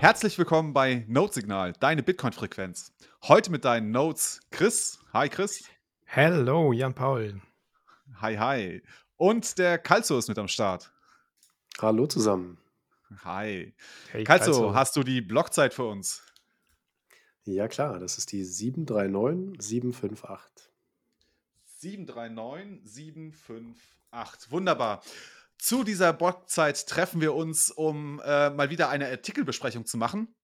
Herzlich willkommen bei Notesignal, deine Bitcoin-Frequenz. Heute mit deinen Notes Chris. Hi Chris. Hello, Jan-Paul. Hi, hi. Und der Kalzo ist mit am Start. Hallo zusammen. Hi. Hey, Kalzo, hast du die Blockzeit für uns? Ja, klar, das ist die 739758. 739758. Wunderbar. Zu dieser Blockzeit treffen wir uns, um äh, mal wieder eine Artikelbesprechung zu machen.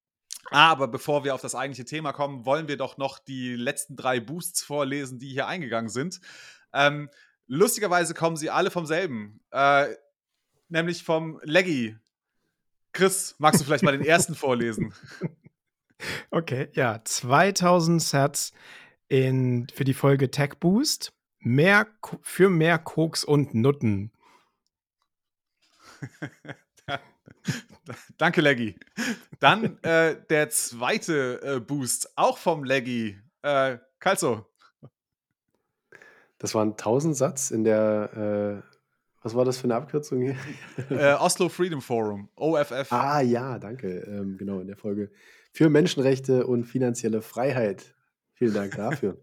Aber bevor wir auf das eigentliche Thema kommen, wollen wir doch noch die letzten drei Boosts vorlesen, die hier eingegangen sind. Ähm, lustigerweise kommen sie alle vom selben, äh, nämlich vom Leggy. Chris, magst du vielleicht mal den ersten vorlesen? Okay, ja, 2000 Sets in, für die Folge Tech Boost. Mehr, für mehr Koks und Nutten. Danke, Leggy. Dann äh, der zweite äh, Boost, auch vom Leggy. Äh, Kalzo. Das waren 1000 Satz in der, äh, was war das für eine Abkürzung hier? Äh, Oslo Freedom Forum, OFF. Ah ja, danke. Ähm, genau, in der Folge für Menschenrechte und finanzielle Freiheit. Vielen Dank dafür.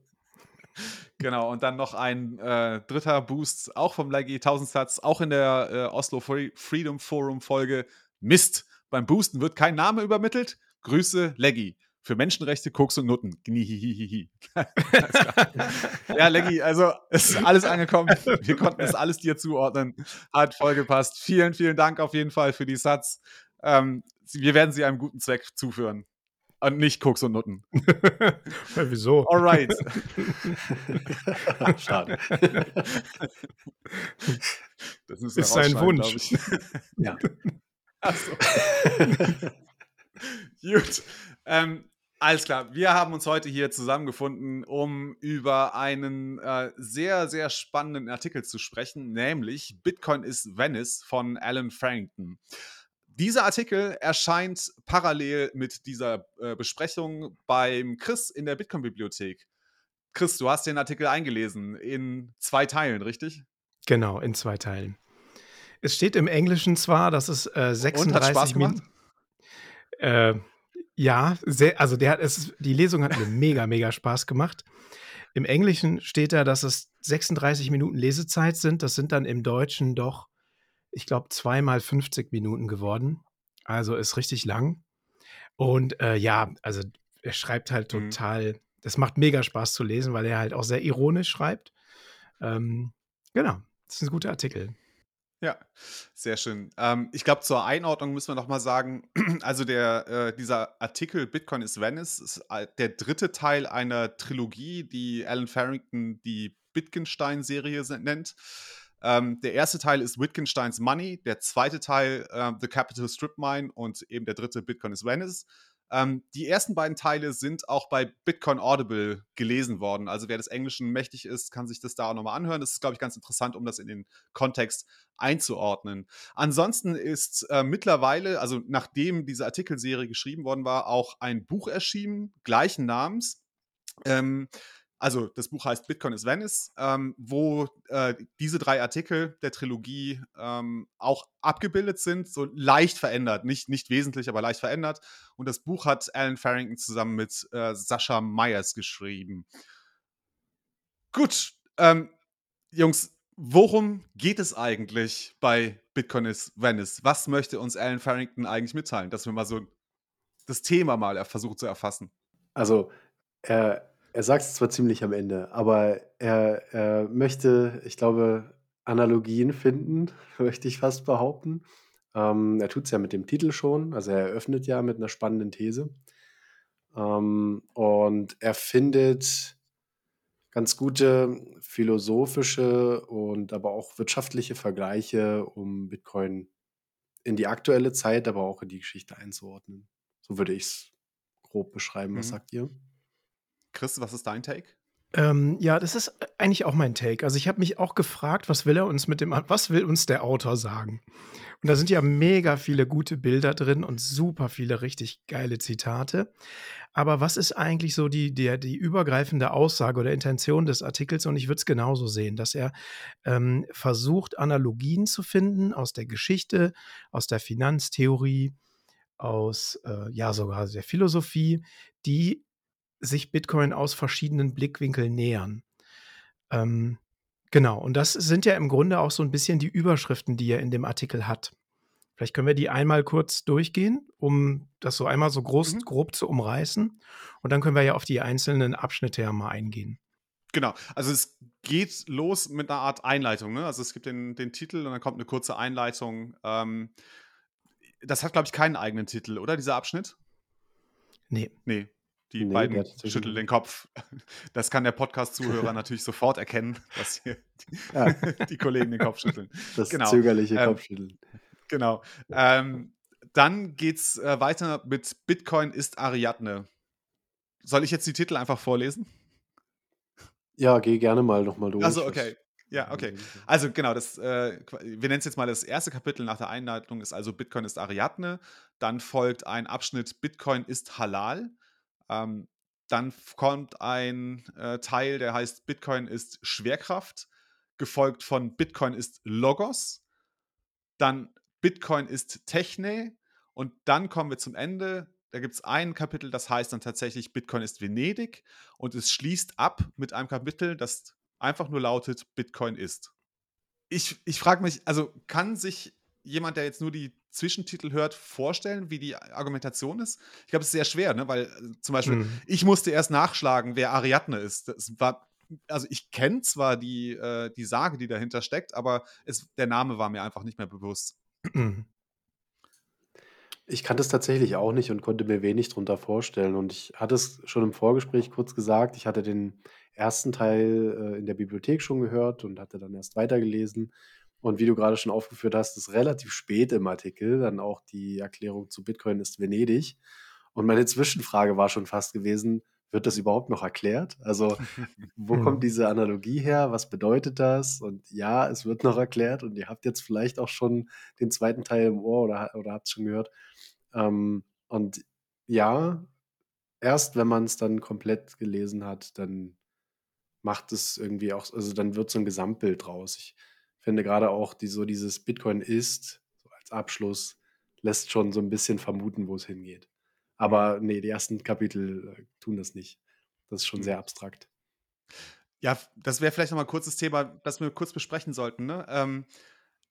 Genau, und dann noch ein äh, dritter Boost, auch vom Leggy, 1000 Satz, auch in der äh, Oslo Free Freedom Forum Folge. Mist, beim Boosten wird kein Name übermittelt. Grüße, Leggy. Für Menschenrechte, Koks und Nutten. Gnihihihi. ja, Leggy, also es ist alles angekommen. Wir konnten es alles dir zuordnen. Hat voll gepasst. Vielen, vielen Dank auf jeden Fall für die Satz. Ähm, wir werden sie einem guten Zweck zuführen. Und nicht Koks und Nutten. ja, wieso? Alright. Schade. Das ist sein Wunsch. ja. Achso. Gut. Ähm, alles klar, wir haben uns heute hier zusammengefunden, um über einen äh, sehr, sehr spannenden Artikel zu sprechen, nämlich Bitcoin is Venice von Alan Farrington. Dieser Artikel erscheint parallel mit dieser äh, Besprechung beim Chris in der Bitcoin-Bibliothek. Chris, du hast den Artikel eingelesen in zwei Teilen, richtig? Genau, in zwei Teilen. Es steht im Englischen zwar, dass es äh, 36 Minuten. Äh, ja, sehr, also der hat es, die Lesung hat mir mega, mega Spaß gemacht. Im Englischen steht da, dass es 36 Minuten Lesezeit sind. Das sind dann im Deutschen doch ich glaube, zweimal 50 Minuten geworden. Also ist richtig lang. Und äh, ja, also er schreibt halt mhm. total, das macht mega Spaß zu lesen, weil er halt auch sehr ironisch schreibt. Ähm, genau, das ist ein guter Artikel. Ja, sehr schön. Ähm, ich glaube, zur Einordnung müssen wir noch mal sagen, also der, äh, dieser Artikel Bitcoin is Venice ist der dritte Teil einer Trilogie, die Alan Farrington die Wittgenstein-Serie nennt. Ähm, der erste Teil ist Wittgensteins Money, der zweite Teil äh, The Capital Strip Mine und eben der dritte Bitcoin is Venice. Ähm, die ersten beiden Teile sind auch bei Bitcoin Audible gelesen worden. Also wer des Englischen mächtig ist, kann sich das da auch nochmal anhören. Das ist, glaube ich, ganz interessant, um das in den Kontext einzuordnen. Ansonsten ist äh, mittlerweile, also nachdem diese Artikelserie geschrieben worden war, auch ein Buch erschienen, gleichen Namens. Ähm, also das Buch heißt Bitcoin is Venice, ähm, wo äh, diese drei Artikel der Trilogie ähm, auch abgebildet sind, so leicht verändert, nicht, nicht wesentlich, aber leicht verändert. Und das Buch hat Alan Farrington zusammen mit äh, Sascha Myers geschrieben. Gut, ähm, Jungs, worum geht es eigentlich bei Bitcoin is Venice? Was möchte uns Alan Farrington eigentlich mitteilen, dass wir mal so das Thema mal versuchen zu erfassen? Also, äh er sagt es zwar ziemlich am Ende, aber er er möchte, ich glaube, Analogien finden, möchte ich fast behaupten. Ähm, er es ja mit dem Titel schon, also er eröffnet ja mit einer spannenden These. Ähm, und er findet ganz gute philosophische und aber auch wirtschaftliche Vergleiche, um Bitcoin in die aktuelle Zeit, aber auch in die Geschichte einzuordnen. So würde ich es grob beschreiben. Was Mhm. sagt ihr? Chris, was ist dein Take? Ähm, ja, das ist eigentlich auch mein Take. Also ich habe mich auch gefragt, was will er uns mit dem, was will uns der Autor sagen? Und da sind ja mega viele gute Bilder drin und super viele richtig geile Zitate. Aber was ist eigentlich so die, die, die übergreifende Aussage oder Intention des Artikels? Und ich würde es genauso sehen, dass er ähm, versucht, Analogien zu finden aus der Geschichte, aus der Finanztheorie, aus, äh, ja, sogar der Philosophie, die sich Bitcoin aus verschiedenen Blickwinkeln nähern. Ähm, genau, und das sind ja im Grunde auch so ein bisschen die Überschriften, die er in dem Artikel hat. Vielleicht können wir die einmal kurz durchgehen, um das so einmal so groß, mhm. grob zu umreißen. Und dann können wir ja auf die einzelnen Abschnitte ja mal eingehen. Genau, also es geht los mit einer Art Einleitung. Ne? Also es gibt den, den Titel und dann kommt eine kurze Einleitung. Ähm, das hat, glaube ich, keinen eigenen Titel, oder, dieser Abschnitt? Nee. Nee, die nee, beiden schütteln den Kopf. Das kann der Podcast-Zuhörer natürlich sofort erkennen, dass hier die, ja. die, Kollegen den Kopf schütteln. Das genau. zögerliche ähm, Kopfschütteln. Genau. Ähm, dann geht's äh, weiter mit Bitcoin ist Ariadne. Soll ich jetzt die Titel einfach vorlesen? Ja, geh gerne mal nochmal durch. Also okay. Ja, okay. Also genau, das, äh, wir nennen es jetzt mal das erste Kapitel nach der Einleitung, ist also Bitcoin ist Ariadne. Dann folgt ein Abschnitt Bitcoin ist Halal. Ähm, dann kommt ein äh, Teil, der heißt Bitcoin ist Schwerkraft, gefolgt von Bitcoin ist Logos. Dann Bitcoin ist Techne. Und dann kommen wir zum Ende da gibt es ein Kapitel, das heißt dann tatsächlich Bitcoin ist Venedig und es schließt ab mit einem Kapitel, das einfach nur lautet Bitcoin ist. Ich, ich frage mich, also kann sich jemand, der jetzt nur die Zwischentitel hört, vorstellen, wie die Argumentation ist? Ich glaube, es ist sehr schwer, ne? weil äh, zum Beispiel mhm. ich musste erst nachschlagen, wer Ariadne ist. Das war, also ich kenne zwar die, äh, die Sage, die dahinter steckt, aber es, der Name war mir einfach nicht mehr bewusst. Mhm. Ich kannte es tatsächlich auch nicht und konnte mir wenig drunter vorstellen. Und ich hatte es schon im Vorgespräch kurz gesagt, ich hatte den ersten Teil, äh, in der Bibliothek schon gehört und hatte dann erst weitergelesen. Und wie du gerade schon aufgeführt hast, ist relativ spät im Artikel dann auch die Erklärung zu Bitcoin ist Venedig. Und meine Zwischenfrage war schon fast gewesen: Wird das überhaupt noch erklärt? Also, wo kommt diese Analogie her? Was bedeutet das? Und ja, es wird noch erklärt und ihr habt jetzt vielleicht auch schon den zweiten Teil im Ohr oder oder es schon gehört. Ähm, und ja, erst wenn man es dann komplett gelesen hat, dann macht es irgendwie auch also, dann wird so ein Gesamtbild draus. Ich finde gerade auch die so dieses Bitcoin ist, so als Abschluss, lässt schon so ein bisschen vermuten, wo es hingeht. Aber nee, die ersten Kapitel, äh, tun das nicht. Das ist schon Mhm. sehr abstrakt. Ja, das wäre vielleicht noch mal 'n kurzes Thema, das wir kurz besprechen sollten, ne? Ähm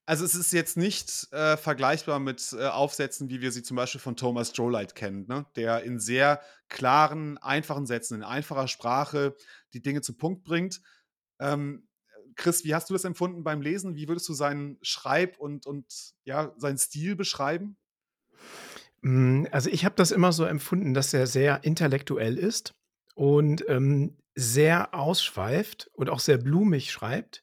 also es ist jetzt nicht äh, vergleichbar mit äh, Aufsätzen, wie wir sie zum Beispiel von Thomas Strohlight kennen, ne? der in sehr klaren, einfachen Sätzen, in einfacher Sprache die Dinge zum Punkt bringt. Ähm, Chris, wie hast du das empfunden beim Lesen? Wie würdest du seinen Schreib- und, und ja, seinen Stil beschreiben? Hm, also ich habe das immer so empfunden, dass er sehr intellektuell ist und ähm, sehr ausschweift und auch sehr blumig schreibt.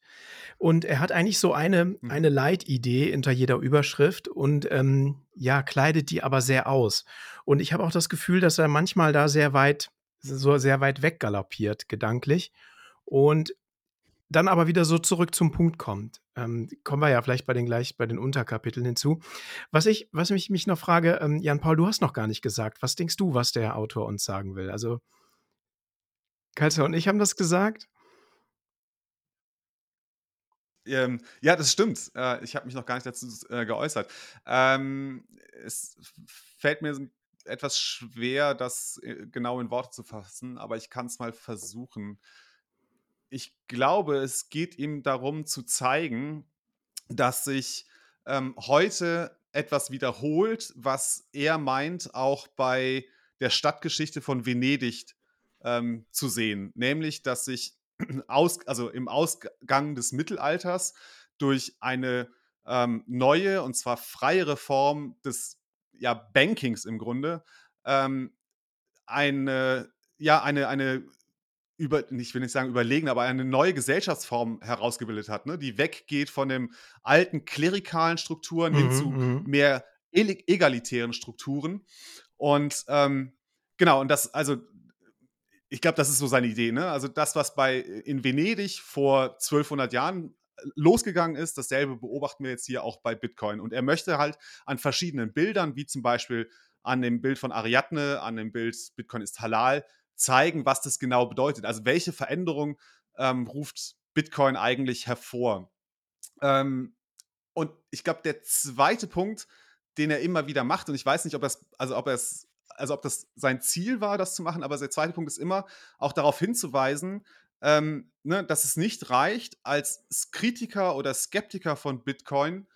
Und er hat eigentlich so eine, mhm. eine Leitidee hinter jeder Überschrift und ähm, ja, kleidet die aber sehr aus. Und ich habe auch das Gefühl, dass er manchmal da sehr weit, so sehr weit weggaloppiert, gedanklich. Und dann aber wieder so zurück zum Punkt kommt. Ähm, kommen wir ja vielleicht bei den gleich bei den Unterkapiteln hinzu. Was ich, was ich mich noch frage, ähm, Jan Paul, du hast noch gar nicht gesagt. Was denkst du, was der Autor uns sagen will? Also Kalzer und ich haben das gesagt. Ähm, ja, das stimmt. Äh, ich habe mich noch gar nicht dazu äh, geäußert. Ähm, es fällt mir etwas schwer, das äh, genau in Worte zu fassen, aber ich kann es mal versuchen. Ich glaube, es geht ihm darum zu zeigen, dass sich ähm, heute etwas wiederholt, was er meint, auch bei der Stadtgeschichte von Venedig ähm, zu sehen. Nämlich, dass sich aus, also im Ausgang des Mittelalters durch eine ähm, neue und zwar freiere Form des ja, Bankings im Grunde ähm, eine, ja, eine, eine über, ich will nicht sagen überlegen, aber eine neue Gesellschaftsform herausgebildet hat, ne? die weggeht von den alten klerikalen Strukturen mhm, hin zu mhm. mehr egalitären Strukturen. Und ähm, genau, und das, also ich glaube, das ist so seine Idee. Ne? Also das, was bei äh, in Venedig vor 1200 Jahren äh, losgegangen ist, dasselbe beobachten wir jetzt hier auch bei Bitcoin. Und er möchte halt an verschiedenen Bildern, wie zum Beispiel an dem Bild von Ariadne, an dem Bild Bitcoin ist halal, zeigen, was das genau bedeutet. Also welche Veränderung ähm, ruft Bitcoin eigentlich hervor. Ähm, und ich glaube, der zweite Punkt, den er immer wieder macht. Und ich weiß nicht, ob das, also ob es, also ob das sein Ziel war, das zu machen, aber der zweite Punkt ist immer, auch darauf hinzuweisen, ähm, ne, dass es nicht reicht, als Kritiker oder Skeptiker von Bitcoin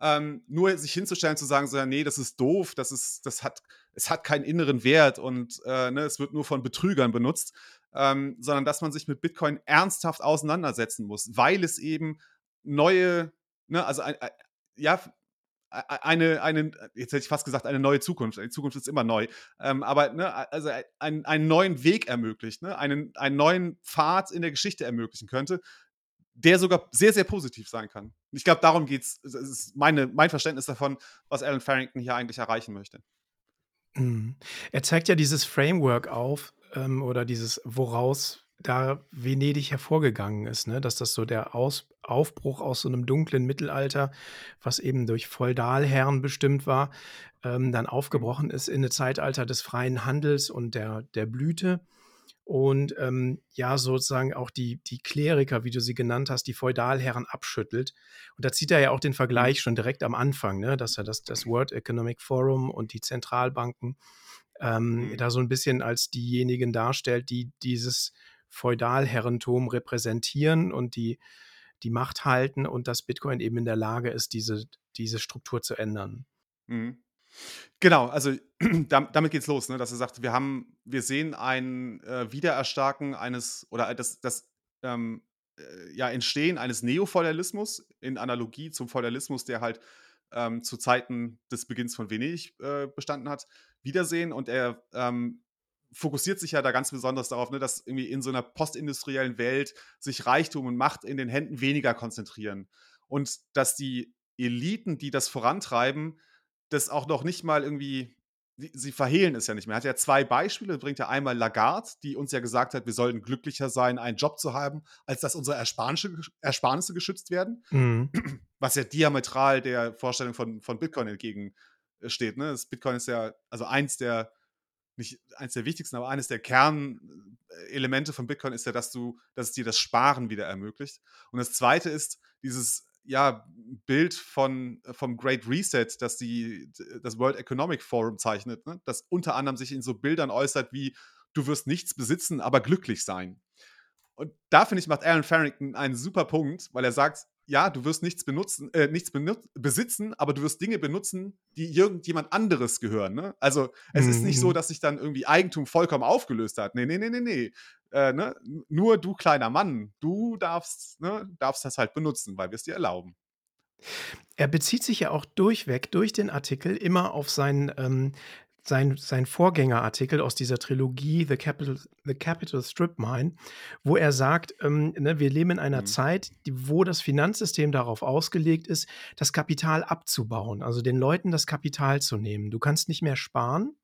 ähm, nur sich hinzustellen zu sagen, so, ja, nee, das ist doof, das ist, das hat, es hat keinen inneren Wert und äh, ne, es wird nur von Betrügern benutzt, ähm, sondern dass man sich mit Bitcoin ernsthaft auseinandersetzen muss, weil es eben neue, ne, also ein, ein, ja, eine, eine, jetzt hätte ich fast gesagt, eine neue Zukunft. Die Zukunft ist immer neu. Ähm, aber ne, also ein, einen neuen Weg ermöglicht, ne? einen, einen neuen Pfad in der Geschichte ermöglichen könnte, der sogar sehr, sehr positiv sein kann. Ich glaube, darum geht es. Das ist meine, mein Verständnis davon, was Alan Farrington hier eigentlich erreichen möchte. Mhm. Er zeigt ja dieses Framework auf ähm, oder dieses, woraus da Venedig hervorgegangen ist, ne? dass das so der aus Aufbruch aus so einem dunklen Mittelalter, was eben durch Feudalherren bestimmt war, ähm, dann aufgebrochen ist in ein Zeitalter des freien Handels und der, der Blüte und ähm, ja, sozusagen auch die, die Kleriker, wie du sie genannt hast, die Feudalherren abschüttelt. Und da zieht er ja auch den Vergleich mhm. schon direkt am Anfang, ne? dass er das, das World Economic Forum und die Zentralbanken ähm, mhm. da so ein bisschen als diejenigen darstellt, die dieses Feudalherrentum repräsentieren und die die Macht halten und dass Bitcoin eben in der Lage ist, diese, diese Struktur zu ändern. Mhm. Genau, also damit geht's los, ne, dass er sagt, wir haben, wir sehen ein äh, Wiedererstarken eines oder das, das ähm, äh, ja, Entstehen eines Neofeudalismus in Analogie zum Feudalismus, der halt ähm, zu Zeiten des Beginns von Venedig äh, bestanden hat, wiedersehen. Und er ähm, fokussiert sich ja da ganz besonders darauf, ne, dass irgendwie in so einer postindustriellen Welt sich Reichtum und Macht in den Händen weniger konzentrieren. Und dass die Eliten, die das vorantreiben, das auch noch nicht mal irgendwie, sie verhehlen es ja nicht mehr. Er hat ja zwei Beispiele, bringt ja einmal Lagarde, die uns ja gesagt hat, wir sollten glücklicher sein, einen Job zu haben, als dass unsere Ersparnisse, geschützt werden. Mhm. Was ja diametral der Vorstellung von, von Bitcoin entgegensteht. Ne? Das Bitcoin ist ja, also eins der, nicht eins der wichtigsten, aber eines der Kernelemente von Bitcoin ist ja, dass du, dass es dir das Sparen wieder ermöglicht. Und das zweite ist dieses ja, Bild von, äh, vom Great Reset, das die, das World Economic Forum zeichnet, ne? das unter anderem sich in so Bildern äußert wie, du wirst nichts besitzen, aber glücklich sein. Und da finde ich, macht Alan Farrington einen super Punkt, weil er sagt, ja, du wirst nichts benutzen, äh, nichts besitzen, aber du wirst Dinge benutzen, die irgendjemand anderes gehören. Ne? Also es mhm. ist nicht so, mhm. dass sich dann irgendwie Eigentum vollkommen aufgelöst hat. Nee, nee, nee, nee, nee. Äh, ne? Nur du kleiner Mann, du darfst, ne, darfst das halt benutzen, weil wir es dir erlauben. Er bezieht sich ja auch durchweg durch den Artikel immer auf seinen ähm, sein, sein Vorgängerartikel aus dieser Trilogie The Capital, The Capital Strip Mine, wo er sagt, ähm, ne, wir leben in einer mhm. Zeit, die, wo das Finanzsystem darauf ausgelegt ist, das Kapital abzubauen, also den Leuten das Kapital zu nehmen. Du kannst nicht mehr sparen.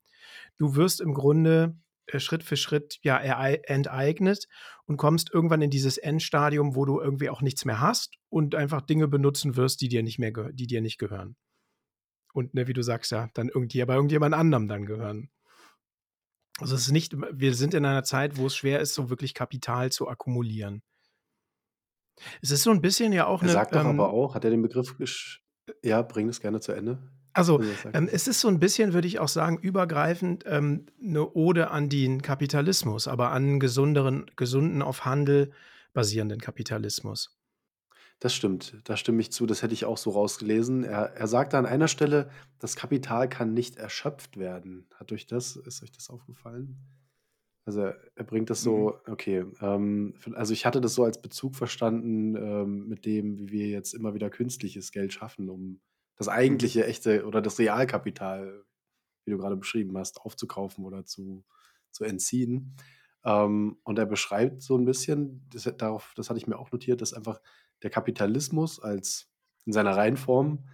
Du wirst im Grunde äh, Schritt für Schritt ja enteignet und kommst irgendwann in dieses Endstadium, wo du irgendwie auch nichts mehr hast und einfach Dinge benutzen wirst, die dir nicht mehr die dir nicht gehören und, ne, wie du sagst, ja, dann irgendwie bei irgendjemand anderem dann gehören. Also es ist nicht, wir sind in einer Zeit, wo es schwer ist, so wirklich Kapital zu akkumulieren. Es ist so ein bisschen ja auch Er eine. sagt doch ähm, aber auch, hat er den Begriff, ja, bring es gerne zu Ende. Also, ähm, es ist so ein bisschen, würde ich auch sagen, übergreifend ähm, eine Ode an den Kapitalismus, aber an gesunderen, gesunden, auf Handel basierenden Kapitalismus. Das stimmt, da stimme ich zu, das hätte ich auch so rausgelesen. Er er sagt an einer Stelle: „Das Kapital kann nicht erschöpft werden.“ Hat euch das ist euch das aufgefallen? Also, er bringt das Mhm. so okay, ähm, also, ich hatte das so als Bezug verstanden, ähm, mit dem, wie wir jetzt immer wieder künstliches Geld schaffen, um das Mhm. eigentliche, echte oder das Realkapital, wie du gerade beschrieben hast, aufzukaufen oder zu zu entziehen. Ähm, und er beschreibt so ein bisschen, das darauf das hatte ich mir auch notiert, dass einfach der Kapitalismus als in seiner Reihenform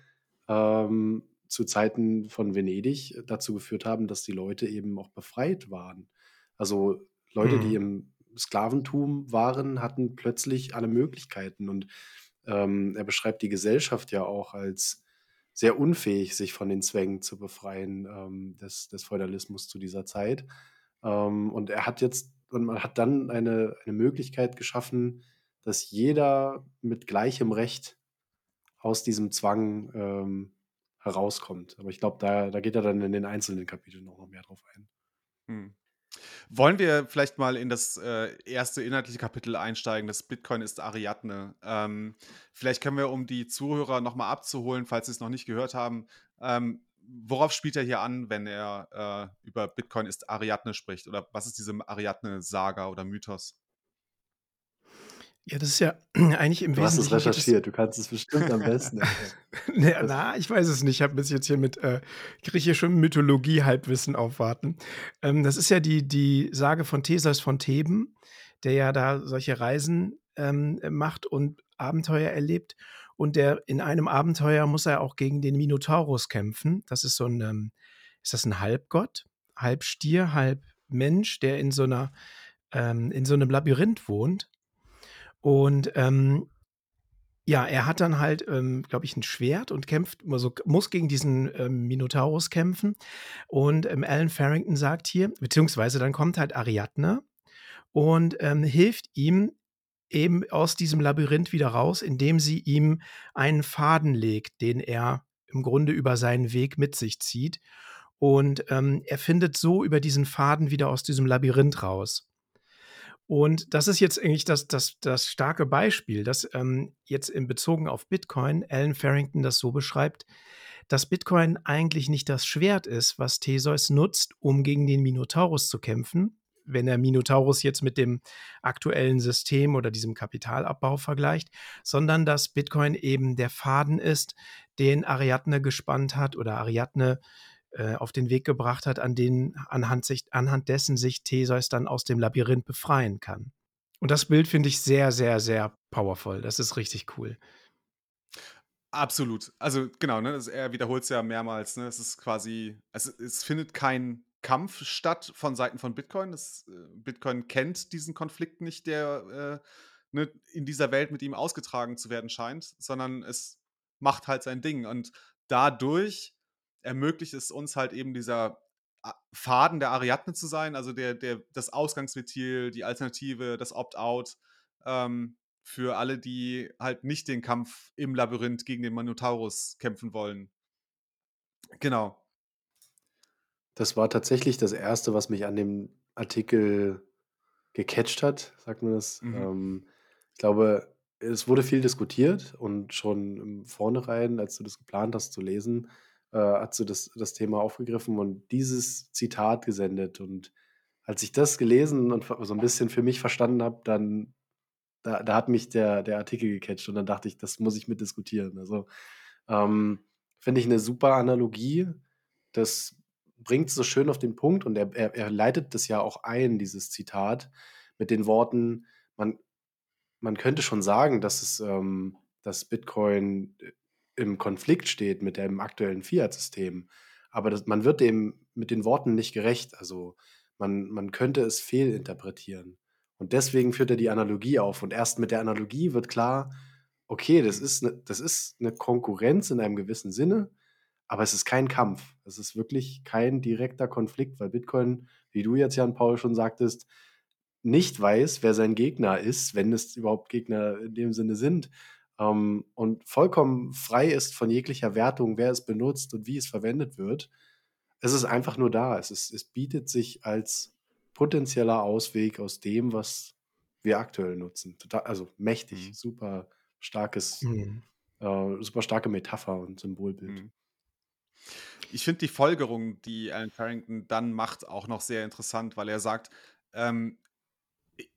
ähm, zu Zeiten von Venedig dazu geführt haben, dass die Leute eben auch befreit waren. Also Leute, die mhm. im Sklaventum waren, hatten plötzlich alle Möglichkeiten. Und ähm, er beschreibt die Gesellschaft ja auch als sehr unfähig, sich von den Zwängen zu befreien ähm, des, des Feudalismus zu dieser Zeit. Ähm, und er hat jetzt, und man hat dann eine, eine Möglichkeit geschaffen, dass jeder mit gleichem Recht aus diesem Zwang ähm, herauskommt. Aber ich glaube, da, da geht er dann in den einzelnen Kapiteln auch noch mehr drauf ein. Hm. Wollen wir vielleicht mal in das äh, erste inhaltliche Kapitel einsteigen? Das Bitcoin ist Ariadne. Ähm, vielleicht können wir, um die Zuhörer nochmal abzuholen, falls sie es noch nicht gehört haben, ähm, worauf spielt er hier an, wenn er äh, über Bitcoin ist Ariadne spricht? Oder was ist diese Ariadne-Saga oder Mythos? Ja, das ist ja eigentlich im Du hast Wesentlichen es recherchiert, du kannst es bestimmt am besten Na, na, ich weiß es nicht. Ich habe bis jetzt hier mit äh, griechischem Mythologie-Halbwissen aufwarten. Ähm, das ist ja die, die Sage von Theseus von Theben, der ja da solche Reisen ähm, macht und Abenteuer erlebt. Und der in einem Abenteuer muss er auch gegen den Minotaurus kämpfen. Das ist so ein, ähm, ist das ein Halbgott, halb Stier, halb Mensch, der in so einer, ähm, in so einem Labyrinth wohnt. Und ähm, ja, er hat dann halt, ähm, glaube ich, ein Schwert und kämpft, also muss gegen diesen ähm, Minotaurus kämpfen. Und ähm, Alan Farrington sagt hier, beziehungsweise dann kommt halt Ariadne und ähm, hilft ihm eben aus diesem Labyrinth wieder raus, indem sie ihm einen Faden legt, den er im Grunde über seinen Weg mit sich zieht. Und ähm, er findet so über diesen Faden wieder aus diesem Labyrinth raus. Und das ist jetzt eigentlich das, das, das starke Beispiel, dass ähm, jetzt in Bezogen auf Bitcoin Alan Farrington das so beschreibt, dass Bitcoin eigentlich nicht das Schwert ist, was Theseus nutzt, um gegen den Minotaurus zu kämpfen, wenn er Minotaurus jetzt mit dem aktuellen System oder diesem Kapitalabbau vergleicht, sondern dass Bitcoin eben der Faden ist, den Ariadne gespannt hat oder Ariadne äh, auf den Weg gebracht hat, an den, anhand, sich, anhand dessen sich Theseus dann aus dem Labyrinth befreien kann. Und das Bild finde ich sehr, sehr, sehr powerful. Das ist richtig cool. Absolut. Also genau, ne, er wiederholt es ja mehrmals. Ne, es ist quasi, es, es findet kein Kampf statt von Seiten von Bitcoin. Das, äh, Bitcoin kennt diesen Konflikt nicht, der äh, ne, in dieser Welt mit ihm ausgetragen zu werden scheint, sondern es macht halt sein Ding. Und dadurch ermöglicht es uns halt eben dieser Faden der Ariadne zu sein, also der, der, das Ausgangsventil, die Alternative, das Opt-out ähm, für alle, die halt nicht den Kampf im Labyrinth gegen den Minotaurus kämpfen wollen. Genau. Das war tatsächlich das Erste, was mich an dem Artikel gecatcht hat, sagt man das. Mhm. Ähm, ich glaube, es wurde viel diskutiert und schon im Vornherein, als du das geplant hast zu lesen, äh, hat sie das, das Thema aufgegriffen und dieses Zitat gesendet. Und als ich das gelesen und so ein bisschen für mich verstanden habe, dann da, da hat mich der, der Artikel gecatcht und dann dachte ich, das muss ich mit diskutieren. Also ähm, finde ich eine super Analogie. Das bringt es so schön auf den Punkt und er, er, er leitet das ja auch ein, dieses Zitat, mit den Worten, man, man könnte schon sagen, dass es ähm, dass Bitcoin im Konflikt steht mit dem aktuellen Fiat-System. Aber das, man wird dem mit den Worten nicht gerecht. Also man, man könnte es fehlinterpretieren. Und deswegen führt er die Analogie auf. Und erst mit der Analogie wird klar, okay, das ist eine, das ist eine Konkurrenz in einem gewissen Sinne, aber es ist kein Kampf. Es ist wirklich kein direkter Konflikt, weil Bitcoin, wie du jetzt, Jan Paul, schon sagtest, nicht weiß, wer sein Gegner ist, wenn es überhaupt Gegner in dem Sinne sind ähm, und vollkommen frei ist von jeglicher Wertung, wer es benutzt und wie es verwendet wird. Es ist einfach nur da. Es, ist, es bietet sich als potenzieller Ausweg aus dem, was wir aktuell nutzen. Total, also mächtig, mhm. super starkes, mhm. äh, super starke Metapher und Symbolbild. Mhm. Ich finde die Folgerung, die Alan Farrington dann macht, auch noch sehr interessant, weil er sagt, ähm,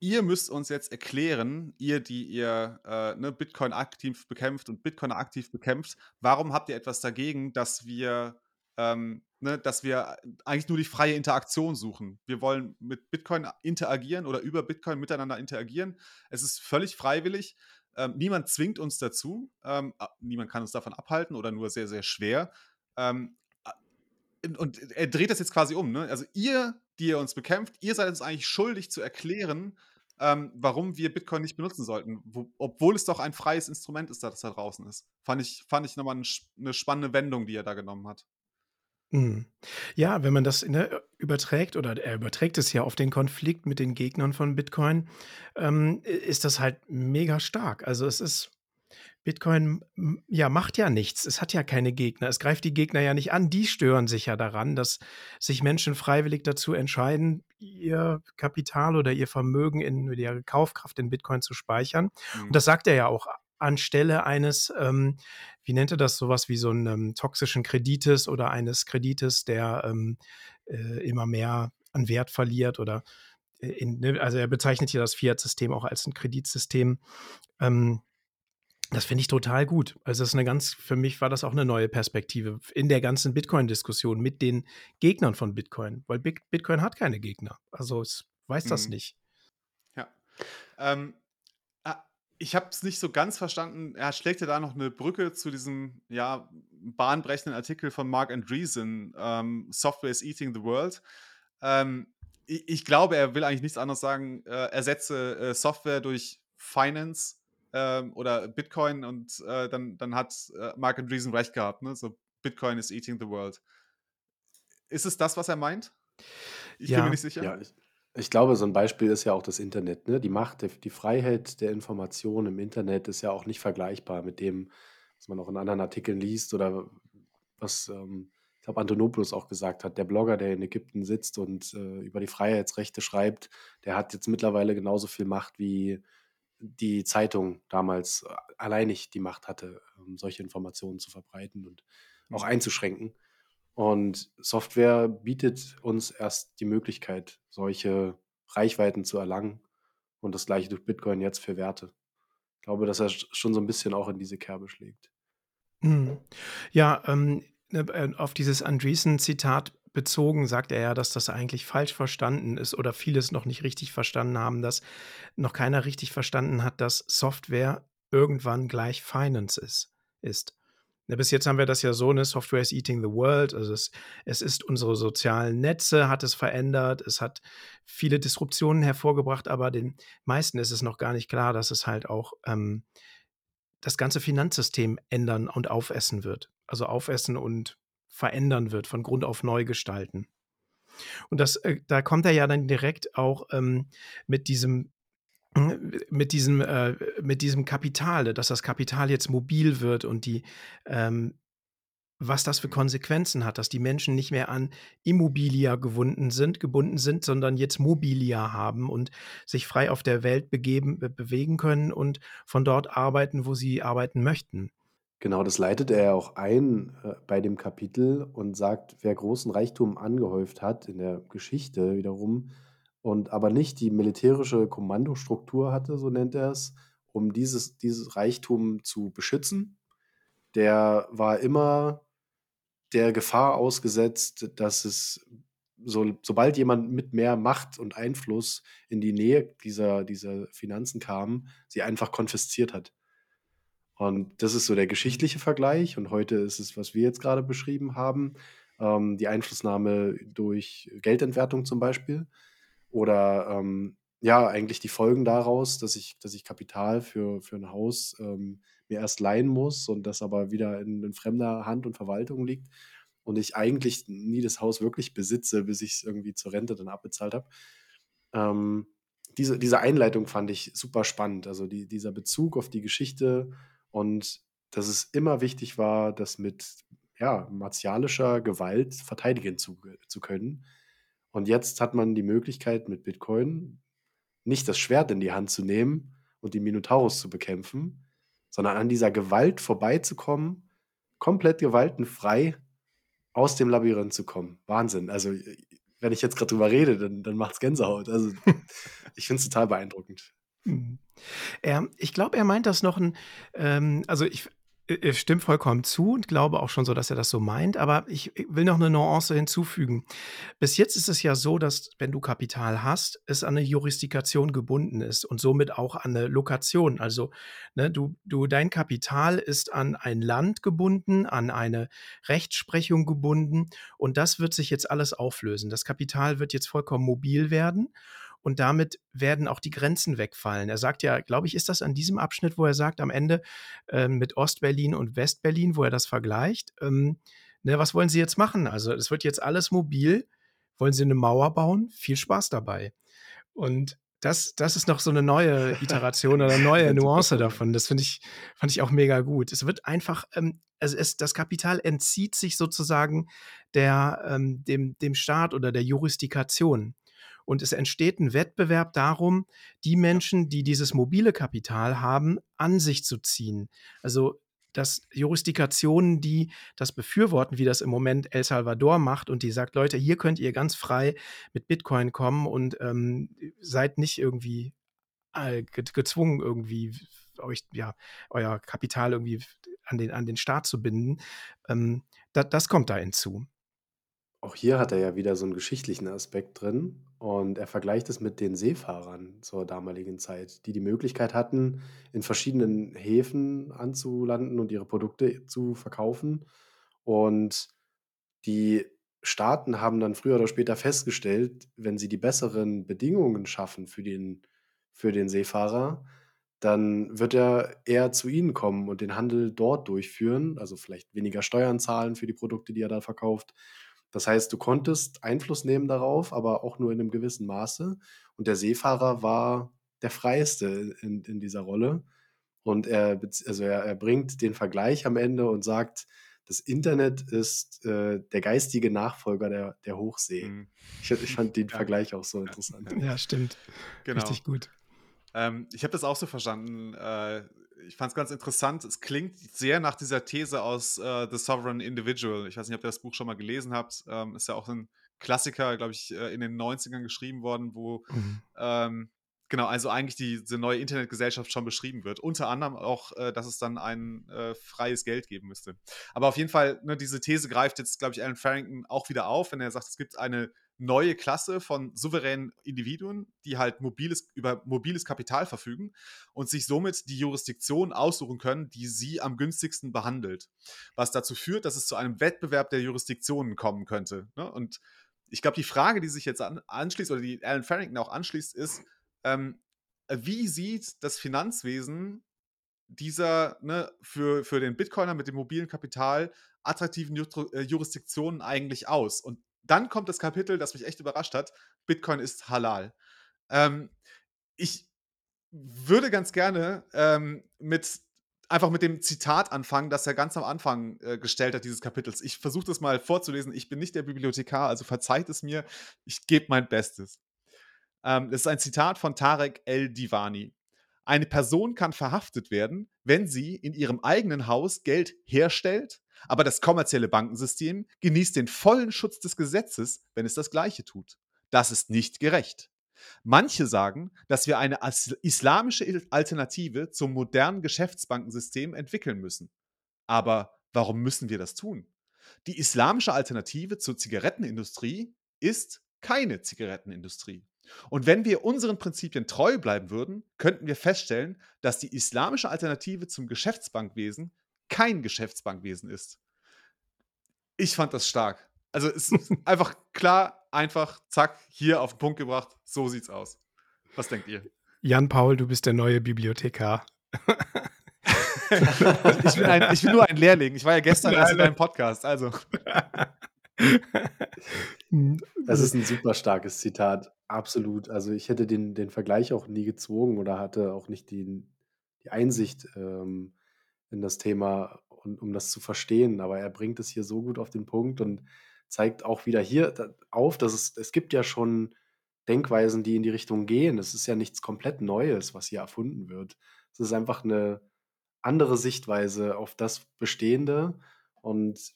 ihr müsst uns jetzt erklären, ihr, die ihr äh, ne, Bitcoin aktiv bekämpft und Bitcoin aktiv bekämpft, warum habt ihr etwas dagegen, dass wir, ähm, ne, dass wir eigentlich nur die freie Interaktion suchen? Wir wollen mit Bitcoin interagieren oder über Bitcoin miteinander interagieren. Es ist völlig freiwillig. Ähm, niemand zwingt uns dazu. Ähm, niemand kann uns davon abhalten oder nur sehr, sehr schwer. Ähm, und er dreht das jetzt quasi um. Ne? Also ihr die ihr uns bekämpft. Ihr seid uns eigentlich schuldig zu erklären, ähm, warum wir Bitcoin nicht benutzen sollten, wo, obwohl es doch ein freies Instrument ist, das da draußen ist. Fand ich, fand ich nochmal eine spannende Wendung, die er da genommen hat. Mhm. Ja, wenn man das ne, überträgt, oder er überträgt es ja auf den Konflikt mit den Gegnern von Bitcoin, ähm, ist das halt mega stark. Also es ist Bitcoin ja macht ja nichts. Es hat ja keine Gegner. Es greift die Gegner ja nicht an. Die stören sich ja daran, dass sich Menschen freiwillig dazu entscheiden, ihr Kapital oder ihr Vermögen in ihre Kaufkraft in Bitcoin zu speichern. Mhm. Und das sagt er ja auch anstelle eines, ähm, wie nennt er das, sowas wie so einen ähm, toxischen Kredites oder eines Kredites, der ähm, äh, immer mehr an Wert verliert oder äh, in, ne, also er bezeichnet hier das Fiat-System auch als ein Kreditsystem. Ähm, das finde ich total gut. Also das ist eine ganz, für mich war das auch eine neue Perspektive in der ganzen Bitcoin-Diskussion mit den Gegnern von Bitcoin, weil Bitcoin hat keine Gegner. Also ich weiß das mhm. nicht. Ja. Ähm, ah, ich habe es nicht so ganz verstanden. Er schlägt ja da noch eine Brücke zu diesem ja, bahnbrechenden Artikel von Mark Andreessen, ähm, Software is eating the world. Ähm, ich, ich, glaube, er will eigentlich nichts anderes sagen. Äh, ersetze äh, Software durch Finance ähm, oder Bitcoin und äh, dann, dann hat äh, Mark Andreessen recht gehabt, ne? So Bitcoin is eating the world. Ist es das, was er meint? Ich ja. bin mir nicht sicher. Ja, ich, ich, glaube, so ein Beispiel ist ja auch das Internet. Ne? Die Macht, der, die Freiheit der Information im Internet ist ja auch nicht vergleichbar mit dem, was man auch in anderen Artikeln liest oder was, ähm, ich glaube, Antonopoulos auch gesagt hat. Der Blogger, der in Ägypten sitzt und äh, über die Freiheitsrechte schreibt, der hat jetzt mittlerweile genauso viel Macht wie die Zeitung damals äh, alleinig die Macht hatte, um solche Informationen zu verbreiten und auch mhm. einzuschränken. Und Software bietet uns erst die Möglichkeit, solche Reichweiten zu erlangen. Und das gleiche durch Bitcoin jetzt für Werte. Ich glaube, dass er schon so ein bisschen auch in diese Kerbe schlägt. Mhm. Ja, ähm, ne, äh, auf dieses Andreessen-Zitat bezogen sagt er ja, dass das eigentlich falsch verstanden ist oder vieles noch nicht richtig verstanden haben, dass noch keiner richtig verstanden hat, dass Software irgendwann gleich Finance ist. ist. Bis jetzt haben wir das ja so, ne, Software is eating the world, also es, es ist unsere sozialen Netze, hat es verändert, es hat viele Disruptionen hervorgebracht, aber den meisten ist es noch gar nicht klar, dass es halt auch ähm, das ganze Finanzsystem ändern und aufessen wird. Also aufessen und verändern wird, von Grund auf neu gestalten. Und das, äh, da kommt er ja dann direkt auch ähm, mit diesem mit diesem, äh, mit diesem Kapital, dass das Kapital jetzt mobil wird und die, ähm, was das für Konsequenzen hat, dass die Menschen nicht mehr an Immobilia gebunden sind, gebunden sind, sondern jetzt Mobilia haben und sich frei auf der Welt begeben, bewegen können und von dort arbeiten, wo sie arbeiten möchten. Genau, das leitet er ja auch ein äh, bei dem Kapitel und sagt, wer großen Reichtum angehäuft hat in der Geschichte wiederum und aber nicht die militärische Kommandostruktur hatte, so nennt er es, um dieses, dieses Reichtum zu beschützen, der war immer der Gefahr ausgesetzt, dass es, so, sobald jemand mit mehr Macht und Einfluss in die Nähe dieser, dieser Finanzen kam, sie einfach konfisziert hat. Und das ist so der geschichtliche Vergleich. Und heute ist es, was wir jetzt gerade beschrieben haben, ähm, die Einflussnahme durch Geldentwertung zum Beispiel. Oder ähm, ja, eigentlich die Folgen daraus, dass ich, dass ich Kapital für, für ein Haus ähm, mir erst leihen muss und das aber wieder in, in fremder Hand und Verwaltung liegt und ich eigentlich nie das Haus wirklich besitze, bis ich es irgendwie zur Rente dann abbezahlt habe. Ähm, diese, diese Einleitung fand ich super spannend. Also die, dieser Bezug auf die Geschichte und dass es immer wichtig war, das mit ja, martialischer Gewalt verteidigen zu, zu können. Und jetzt hat man die Möglichkeit, mit Bitcoin nicht das Schwert in die Hand zu nehmen und die Minotaurus zu bekämpfen, sondern an dieser Gewalt vorbeizukommen, komplett gewaltenfrei aus dem Labyrinth zu kommen. Wahnsinn. Also, wenn ich jetzt gerade drüber rede, dann, dann macht es Gänsehaut. Also, ich finde es total beeindruckend. Mhm. Er, ich glaube, er meint das noch ein, ähm, also ich, es stimmt vollkommen zu und glaube auch schon so, dass er das so meint, aber ich will noch eine Nuance hinzufügen. Bis jetzt ist es ja so, dass wenn du Kapital hast, es an eine Jurisdiktion gebunden ist und somit auch an eine Lokation. Also ne, du, du, dein Kapital ist an ein Land gebunden, an eine Rechtsprechung gebunden und das wird sich jetzt alles auflösen. Das Kapital wird jetzt vollkommen mobil werden und damit werden auch die Grenzen wegfallen. Er sagt ja, glaube ich, ist das an diesem Abschnitt, wo er sagt, am Ende äh, mit Ostberlin und Westberlin, wo er das vergleicht, ähm, ne, was wollen Sie jetzt machen? Also es wird jetzt alles mobil. Wollen Sie eine Mauer bauen? Viel Spaß dabei. Und das, das ist noch so eine neue Iteration oder eine neue Nuance davon. Das finde ich, fand ich auch mega gut. Es wird einfach, ähm, also es, das Kapital entzieht sich sozusagen der, ähm, dem, dem Staat oder der Jurisdikation. Und es entsteht ein Wettbewerb darum, die Menschen, die dieses mobile Kapital haben, an sich zu ziehen. Also dass Jurisdikationen, die das befürworten, wie das im Moment El Salvador macht und die sagt, Leute, hier könnt ihr ganz frei mit Bitcoin kommen und ähm, seid nicht irgendwie äh, gezwungen, irgendwie euch, ja, euer Kapital irgendwie an den, an den Staat zu binden. Ähm, da, das kommt da hinzu. Auch hier hat er ja wieder so einen geschichtlichen Aspekt drin und er vergleicht es mit den Seefahrern zur damaligen Zeit, die die Möglichkeit hatten, in verschiedenen Häfen anzulanden und ihre Produkte zu verkaufen. Und die Staaten haben dann früher oder später festgestellt, wenn sie die besseren Bedingungen schaffen für den, für den Seefahrer, dann wird er eher zu ihnen kommen und den Handel dort durchführen, also vielleicht weniger Steuern zahlen für die Produkte, die er da verkauft das heißt, du konntest Einfluss nehmen darauf, aber auch nur in einem gewissen Maße. Und der Seefahrer war der Freiste in, in dieser Rolle. Und er, also er, er bringt den Vergleich am Ende und sagt, das Internet ist äh, der geistige Nachfolger der, der Hochsee. Mhm. Ich, ich, fand den ja. Vergleich auch so interessant. Ja, stimmt. Genau. Richtig gut. Ähm, ich habe das auch so verstanden. Äh, ich fand es ganz interessant. Es klingt sehr nach dieser These aus äh, The Sovereign Individual. Ich weiß nicht, ob ihr das Buch schon mal gelesen habt. Ähm, ist ja auch ein Klassiker, glaube ich, äh, in den 90ern geschrieben worden, wo mhm. ähm, genau, also eigentlich die, diese neue Internetgesellschaft schon beschrieben wird. Unter anderem auch, äh, dass es dann ein äh, freies Geld geben müsste. Aber auf jeden Fall, ne, diese These greift jetzt, glaube ich, Alan Farrington auch wieder auf, wenn er sagt, es gibt eine neue Klasse von souveränen Individuen, die halt mobiles, über mobiles Kapital verfügen und sich somit die Jurisdiktion aussuchen können, die sie am günstigsten behandelt. Was dazu führt, dass es zu einem Wettbewerb der Jurisdiktionen kommen könnte. Ne? Und ich glaube, die Frage, die sich jetzt an, anschließt oder die Alan Farrington auch anschließt, ist, ähm, wie sieht das Finanzwesen dieser ne, für, für den Bitcoiner mit dem mobilen Kapital attraktiven äh, Jurisdiktionen eigentlich aus? Und dann kommt das Kapitel, das mich echt überrascht hat. Bitcoin ist halal. Ähm, ich würde ganz gerne ähm, mit einfach mit dem Zitat anfangen, das er ganz am Anfang äh, gestellt hat, dieses Kapitels. Ich versuche das mal vorzulesen. Ich bin nicht der Bibliothekar, also verzeiht es mir. Ich gebe mein Bestes. Ähm, das ist ein Zitat von Tarek El-Divani. Eine Person kann verhaftet werden, wenn sie in ihrem eigenen Haus Geld herstellt, aber das kommerzielle Bankensystem genießt den vollen Schutz des Gesetzes, wenn es das Gleiche tut. Das ist nicht gerecht. Manche sagen, dass wir eine islamische Alternative zum modernen Geschäftsbankensystem entwickeln müssen. Aber warum müssen wir das tun? Die islamische Alternative zur Zigarettenindustrie ist keine Zigarettenindustrie. Und wenn wir unseren Prinzipien treu bleiben würden, könnten wir feststellen, dass die islamische Alternative zum Geschäftsbankwesen kein Geschäftsbankwesen ist. Ich fand das stark. Also es ist einfach klar, einfach, zack, hier auf den Punkt gebracht, so sieht's aus. Was denkt ihr? Jan Paul, du bist der neue Bibliothekar. ich, bin ein, ich, bin nur ein Lehrling. Ich war ja gestern erst in deinem Podcast, also. Das ist ein super starkes Zitat, absolut. Also ich hätte den, den Vergleich auch nie gezogen oder hatte auch nicht die, die Einsicht, ähm, in das Thema und um das zu verstehen. Aber er bringt es hier so gut auf den Punkt und zeigt auch wieder hier auf, dass es, es gibt ja schon Denkweisen, die in die Richtung gehen. Es ist ja nichts komplett Neues, was hier erfunden wird. Es ist einfach eine andere Sichtweise auf das Bestehende. Und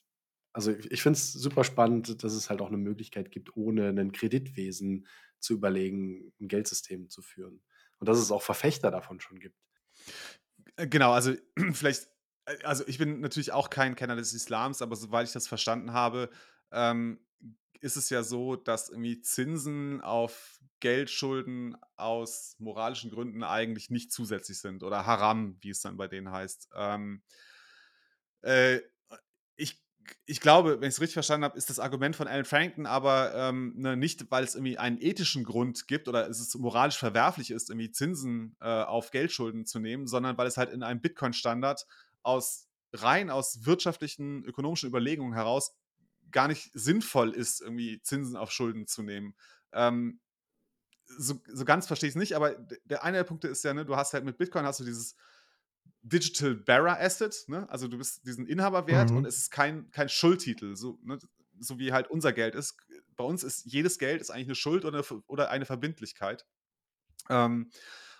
also ich, finde es super spannend, dass es halt auch eine Möglichkeit gibt, ohne ein Kreditwesen zu überlegen, ein Geldsystem zu führen. Und dass es auch Verfechter davon schon gibt. Äh, genau, also vielleicht, äh, also ich bin natürlich auch kein Kenner des Islams, aber soweit ich das verstanden habe, ähm, ist es ja so, dass irgendwie Zinsen auf Geldschulden aus moralischen Gründen eigentlich nicht zusätzlich sind oder Haram, wie es dann bei denen heißt. Ähm, äh, ich glaube, wenn ich es richtig verstanden habe, ist das Argument von Alan Franklin aber ähm, ne, nicht, weil es irgendwie einen ethischen Grund gibt oder es moralisch verwerflich ist, irgendwie Zinsen äh, auf Geldschulden zu nehmen, sondern weil es halt in einem Bitcoin-Standard aus rein aus wirtschaftlichen, ökonomischen Überlegungen heraus gar nicht sinnvoll ist, irgendwie Zinsen auf Schulden zu nehmen. Ähm, so, so ganz verstehe ich es nicht, aber der eine der Punkte ist ja, ne, du hast halt mit Bitcoin hast du dieses Digital Bearer Asset, ne? Also du bist diesen Inhaberwert mhm. und es ist kein, kein Schuldtitel, so, ne? so wie halt unser Geld ist. Bei uns ist jedes Geld ist eigentlich eine Schuld oder, oder eine Verbindlichkeit. Ähm,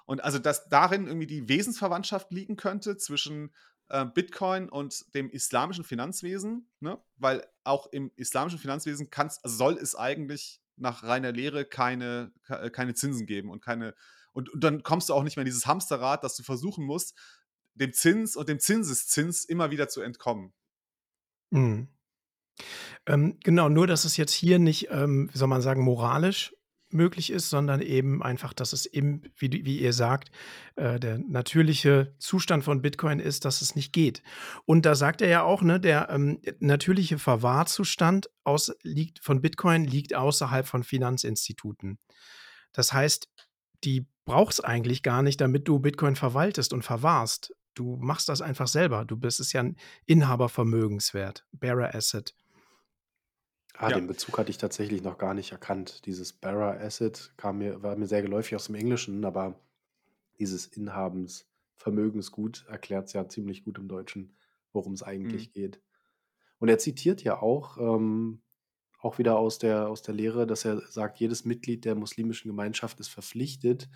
und also, dass darin irgendwie die Wesensverwandtschaft liegen könnte zwischen äh, Bitcoin und dem islamischen Finanzwesen, ne? weil auch im islamischen Finanzwesen kann's, also soll es eigentlich nach reiner Lehre keine, keine Zinsen geben und keine. Und, und dann kommst du auch nicht mehr in dieses Hamsterrad, dass du versuchen musst, dem Zins und dem Zinseszins immer wieder zu entkommen. Mhm. Ähm, genau, nur dass es jetzt hier nicht, ähm, wie soll man sagen, moralisch möglich ist, sondern eben einfach, dass es eben, wie, wie ihr sagt, äh, der natürliche Zustand von Bitcoin ist, dass es nicht geht. Und da sagt er ja auch, ne, der ähm, natürliche Verwahrzustand aus, liegt, von Bitcoin liegt außerhalb von Finanzinstituten. Das heißt, die braucht es eigentlich gar nicht, damit du Bitcoin verwaltest und verwahrst. Du machst das einfach selber. Du bist es ja ein Inhabervermögenswert, Bearer Asset. Ah, Ja. den Bezug hatte ich tatsächlich noch gar nicht erkannt. Dieses Bearer Asset kam mir, war mir sehr geläufig aus dem Englischen, aber dieses Inhabensvermögensgut erklärt es ja ziemlich gut im Deutschen, worum es eigentlich Mhm. geht. Und er zitiert ja auch, ähm, auch wieder aus der, aus der Lehre, dass er sagt, jedes Mitglied der muslimischen Gemeinschaft ist verpflichtet,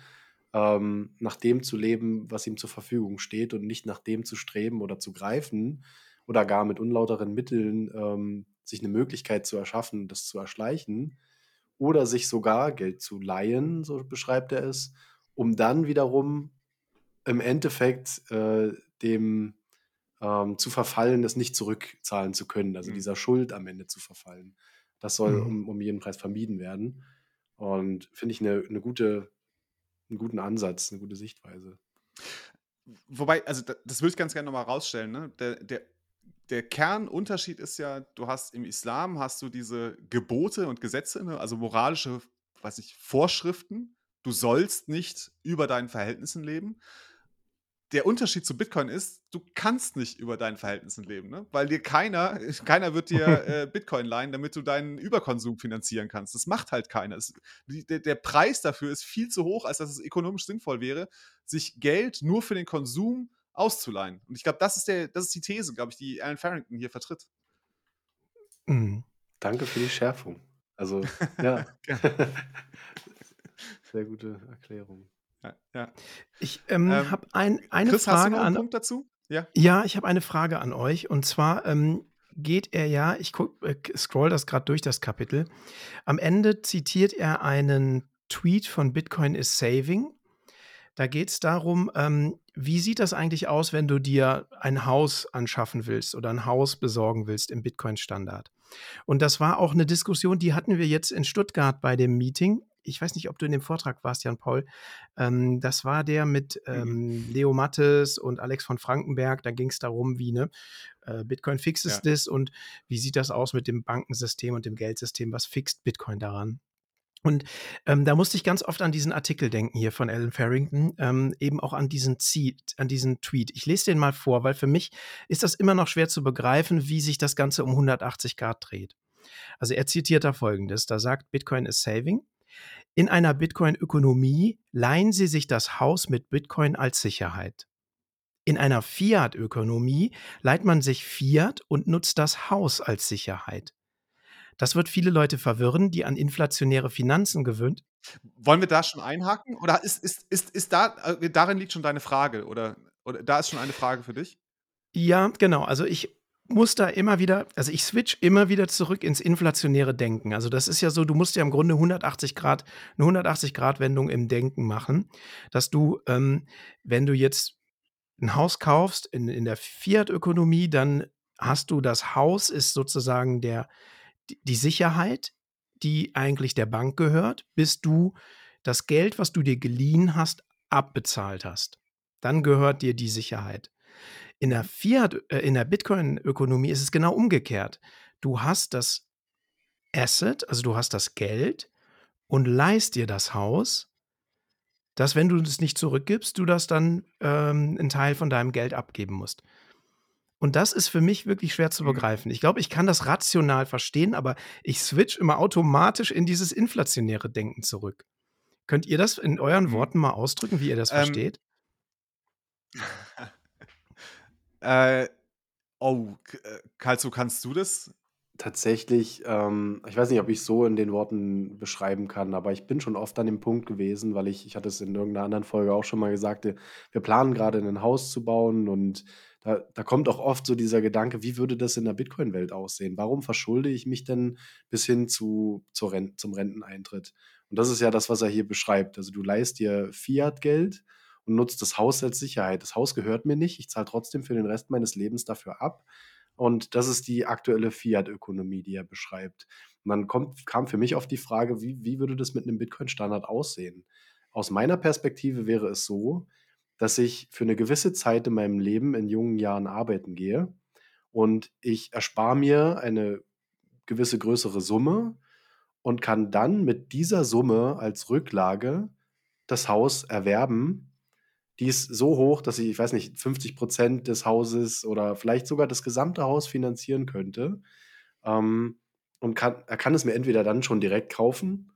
ähm, nach dem zu leben, was ihm zur Verfügung steht und nicht nach dem zu streben oder zu greifen oder gar mit unlauteren Mitteln ähm, sich eine Möglichkeit zu erschaffen, das zu erschleichen oder sich sogar Geld zu leihen, so beschreibt er es, um dann wiederum im Endeffekt äh, dem ähm, zu verfallen, das nicht zurückzahlen zu können, also mhm. dieser Schuld am Ende zu verfallen. Das soll mhm. um, um jeden Preis vermieden werden. Und finde ich eine, eine gute einen guten Ansatz, eine gute Sichtweise. Wobei, also das würde ich ganz gerne nochmal rausstellen, ne? Der, der, der Kernunterschied ist ja, du hast im Islam hast du diese Gebote und Gesetze, ne? also moralische, weiß ich, Vorschriften. Du sollst nicht über deinen Verhältnissen leben der Unterschied zu Bitcoin ist, du kannst nicht über deinen Verhältnissen leben, ne? weil dir keiner, keiner wird dir äh, Bitcoin leihen, damit du deinen Überkonsum finanzieren kannst. Das macht halt keiner. Es, der, der, Preis dafür ist viel zu hoch, als dass es ökonomisch sinnvoll wäre, sich Geld nur für den Konsum auszuleihen. Und ich glaube, das ist das ist die These, glaube ich, die Alan Farrington hier vertritt. Mhm. Danke für die Schärfung. Also, ja. Sehr gute Erklärung. Ja, ja. Ich ähm, ähm, habe ein, eine Chris, Frage hast du noch einen an. Punkt dazu? Ja. Ja, ich habe eine Frage an euch. Und zwar ähm, geht er ja, ich guck, äh, scroll das gerade durch das Kapitel. Am Ende zitiert er einen Tweet von Bitcoin is Saving. Da geht es darum, ähm, wie sieht das eigentlich aus, wenn du dir ein Haus anschaffen willst oder ein Haus besorgen willst im Bitcoin-Standard? Und das war auch eine Diskussion, die hatten wir jetzt in Stuttgart bei dem Meeting ich weiß nicht, ob du in dem Vortrag warst, Jan Paul. Ähm, das war der mit mhm. ähm, Leo Mattes und Alex von Frankenberg. Da ging es darum, wie ne, äh, Bitcoin fixes ja. das und wie sieht das aus mit dem Bankensystem und dem Geldsystem? Was fixt Bitcoin daran? Und ähm, da musste ich ganz oft an diesen Artikel denken hier von Alan Farrington, ähm, eben auch an diesen, an diesen Tweet. Ich lese den mal vor, weil für mich ist das immer noch schwer zu begreifen, wie sich das Ganze um 180 Grad dreht. Also er zitiert da folgendes, da sagt Bitcoin is saving, in einer Bitcoin-Ökonomie leihen Sie sich das Haus mit Bitcoin als Sicherheit. In einer Fiat-Ökonomie leiht man sich Fiat und nutzt das Haus als Sicherheit. Das wird viele Leute verwirren, die an inflationäre Finanzen gewöhnt. Wollen wir da schon einhaken? Oder ist, ist, ist, ist da, äh, darin liegt schon deine Frage? Oder, oder da ist schon eine Frage für dich? Ja, genau. Also ich muss da immer wieder, also ich switch immer wieder zurück ins inflationäre Denken. Also das ist ja so, du musst ja im Grunde 180 Grad, eine 180 Grad Wendung im Denken machen, dass du, ähm, wenn du jetzt ein Haus kaufst in, in der Fiat-Ökonomie, dann hast du das Haus ist sozusagen der, die Sicherheit, die eigentlich der Bank gehört, bis du das Geld, was du dir geliehen hast, abbezahlt hast. Dann gehört dir die Sicherheit. In der Fiat, äh, in der Bitcoin-Ökonomie ist es genau umgekehrt. Du hast das Asset, also du hast das Geld und leist dir das Haus, dass wenn du es nicht zurückgibst, du das dann ähm, einen Teil von deinem Geld abgeben musst. Und das ist für mich wirklich schwer zu mhm. begreifen. Ich glaube, ich kann das rational verstehen, aber ich switch immer automatisch in dieses inflationäre Denken zurück. Könnt ihr das in euren Mhm. Worten mal ausdrücken, wie ihr das Ähm versteht? Äh, oh, äh, Kalzo, kannst du das? Tatsächlich, ähm ich weiß nicht, ob ich's so in den Worten beschreiben kann, aber ich bin schon oft an dem Punkt gewesen, weil ich ich hatte es in irgend 'ner anderen Folge auch schon mal gesagt, äh, wir planen grade 'nen Haus zu bauen und da da kommt auch oft so dieser Gedanke: „Wie würde das in der Bitcoin-Welt aussehen? Warum verschulde ich mich denn bis hin zu zur Ren zum Renteneintritt?“ Und das ist ja das, was er hier beschreibt. Also, du leihst dir Fiat-Geld und nutzt das Haus als Sicherheit. Das Haus gehört mir nicht, ich zahle trotzdem für den Rest meines Lebens dafür ab. Und das ist die aktuelle Fiat-Ökonomie, die er beschreibt. Und dann kommt kam für mich oft die Frage, wie wie würde das mit 'nem Bitcoin-Standard aussehen? Aus meiner Perspektive wäre es so, dass ich für 'ne gewisse Zeit in meinem Leben in jungen Jahren arbeiten gehe und ich erspare mir eine gewisse größere Summe und kann dann mit dieser Summe als Rücklage das Haus erwerben. Die ist so hoch, dass ich ich weiß nicht, 50% des Hauses oder vielleicht sogar das gesamte Haus finanzieren könnte. Ähm, und kann er kann es mir entweder dann schon direkt kaufen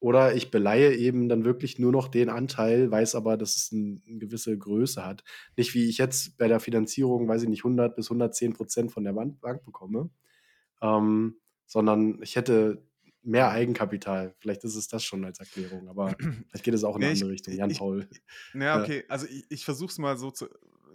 oder ich beleihe eben dann wirklich nur noch den Anteil, weiß aber, dass es 'n 'ne gewisse Größe hat. Nicht wie ich jetzt bei der Finanzierung, weiß ich nicht, 100 bis 110% von der Ban Bank bekomme, ähm, sondern ich hätte mehr Eigenkapital. Vielleicht ist es das schon als Erklärung, aber vielleicht geht es auch in 'ne Ne, ich andere Richtung. Jan ich Paul. na ja, okay. Also, i ich versuche es mal so zu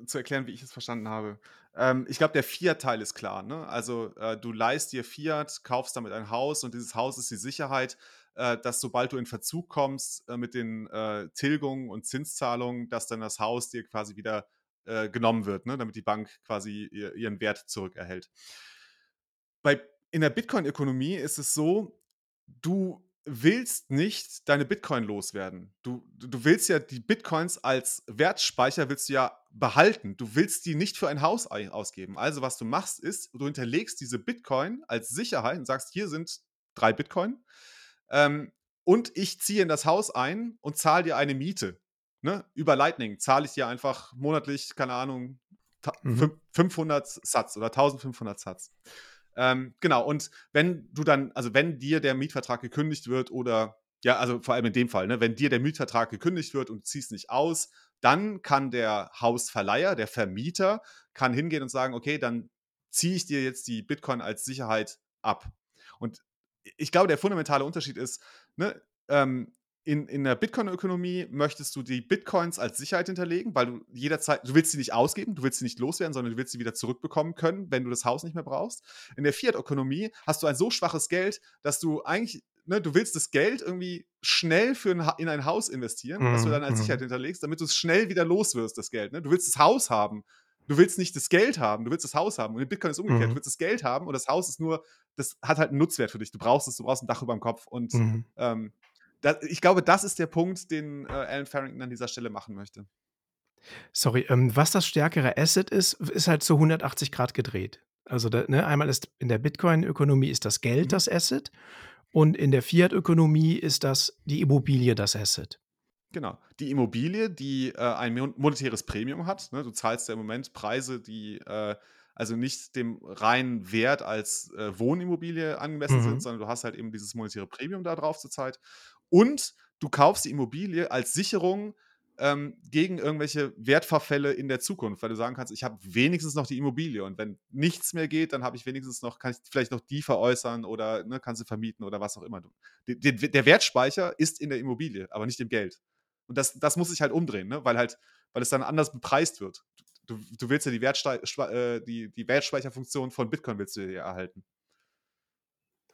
zu erklären, wie ich es verstanden habe. Ähm, ich glaube, der Fiat-Teil ist klar, ne? Also, äh, du leihst dir Fiat, kaufst damit ein Haus und dieses Haus ist die Sicherheit, äh, dass sobald du in Verzug kommst, äh, mit den, äh, Tilgungen und Zinszahlungen, dass dann das Haus dir quasi wieder, äh, genommen wird, ne, damit die Bank quasi ihr ihren Wert zurückerhält. Bei in der Bitcoin-Ökonomie ist es so, du willst nicht deine Bitcoin loswerden. Du du willst ja die Bitcoins als Wertspeicher willst du ja behalten. Du willst die nicht für ein Haus ausgeben. Also, was du machst, ist, du hinterlegst diese Bitcoin als Sicherheit und sagst: „Hier sind 3 Bitcoin, ähm, und ich ziehe in das Haus ein und zahle dir eine Miete“, ne? Über Lightning zahle ich dir einfach monatlich, keine Ahnung, Mhm. fün 500 Sats oder 1.500 Sats. Ähm, genau, und wenn du dann also, wenn dir der Mietvertrag gekündigt wird oder ja, also, vor allem in dem Fall, ne, wenn dir der Mietvertrag gekündigt wird und du ziehst nicht aus, dann kann der Hausverleiher, der Vermieter kann hingehen und sagen: „Okay, dann ziehe ich dir jetzt die Bitcoin als Sicherheit ab.“ Und ich glaube, der fundamentale Unterschied ist, ne, ähm, in in der Bitcoin-Ökonomie möchtest du die Bitcoins als Sicherheit hinterlegen, weil du jederzeit du willst sie nicht ausgeben, du willst sie nicht loswerden, sondern du willst sie wieder zurückbekommen können, wenn du das Haus nicht mehr brauchst. In der Fiat-Ökonomie hast du ein so schwaches Geld, dass du eigentlich ne, du willst das Geld irgendwie schnell für 'n Ha in ein Haus investieren, das du Mhm, dann als Sicherheit mhm. hinterlegst, damit du's schnell wieder los wirst, das Geld, ne? Du willst das Haus haben. Du willst nicht das Geld haben, du willst das Haus haben. Und in Bitcoin ist umgekehrt. Du Mhm. willst das Geld haben und das Haus ist nur das hat halt 'n Nutzwert für dich. Du brauchst es, du brauchst 'n Dach überm Kopf und, Mhm. ähm, da ich glaube, das ist der Punkt, den, äh, Alan Farrington an dieser Stelle machen möchte. Sorry, ähm, was das stärkere Asset ist, ist halt so 180 Grad gedreht. Also, da ne, einmal ist in der Bitcoin-Ökonomie ist das Geld Mhm. das Asset und in der Fiat-Ökonomie ist das die Immobilie das Asset. Genau. Die Immobilie, die, äh, ein mon monetäres Premium hat, ne? Du zahlst ja im Moment Preise, die, äh, also nicht dem reinen Wert als, äh, Wohnimmobilie angemessen sind, Mhm. sondern du hast halt eben dieses monetäre Premium da drauf zurzeit. Und du kaufst die Immobilie als Sicherung, ähm, gegen irgendwelche Wertverfälle in der Zukunft, weil du sagen kannst: „Ich habe wenigstens noch die Immobilie und wenn nichts mehr geht, dann habe ich wenigstens noch kann ich vielleicht noch die veräußern oder, ne, kann sie vermieten oder was auch immer du“ D den der Wertspeicher ist in der Immobilie, aber nicht im Geld. Und das das muss sich halt umdrehen, ne, weil halt weil es dann anders bepreist wird. Du du willst ja die Wertstei schwa äh, die die Wertspeicherfunktion von Bitcoin willst du ja erhalten.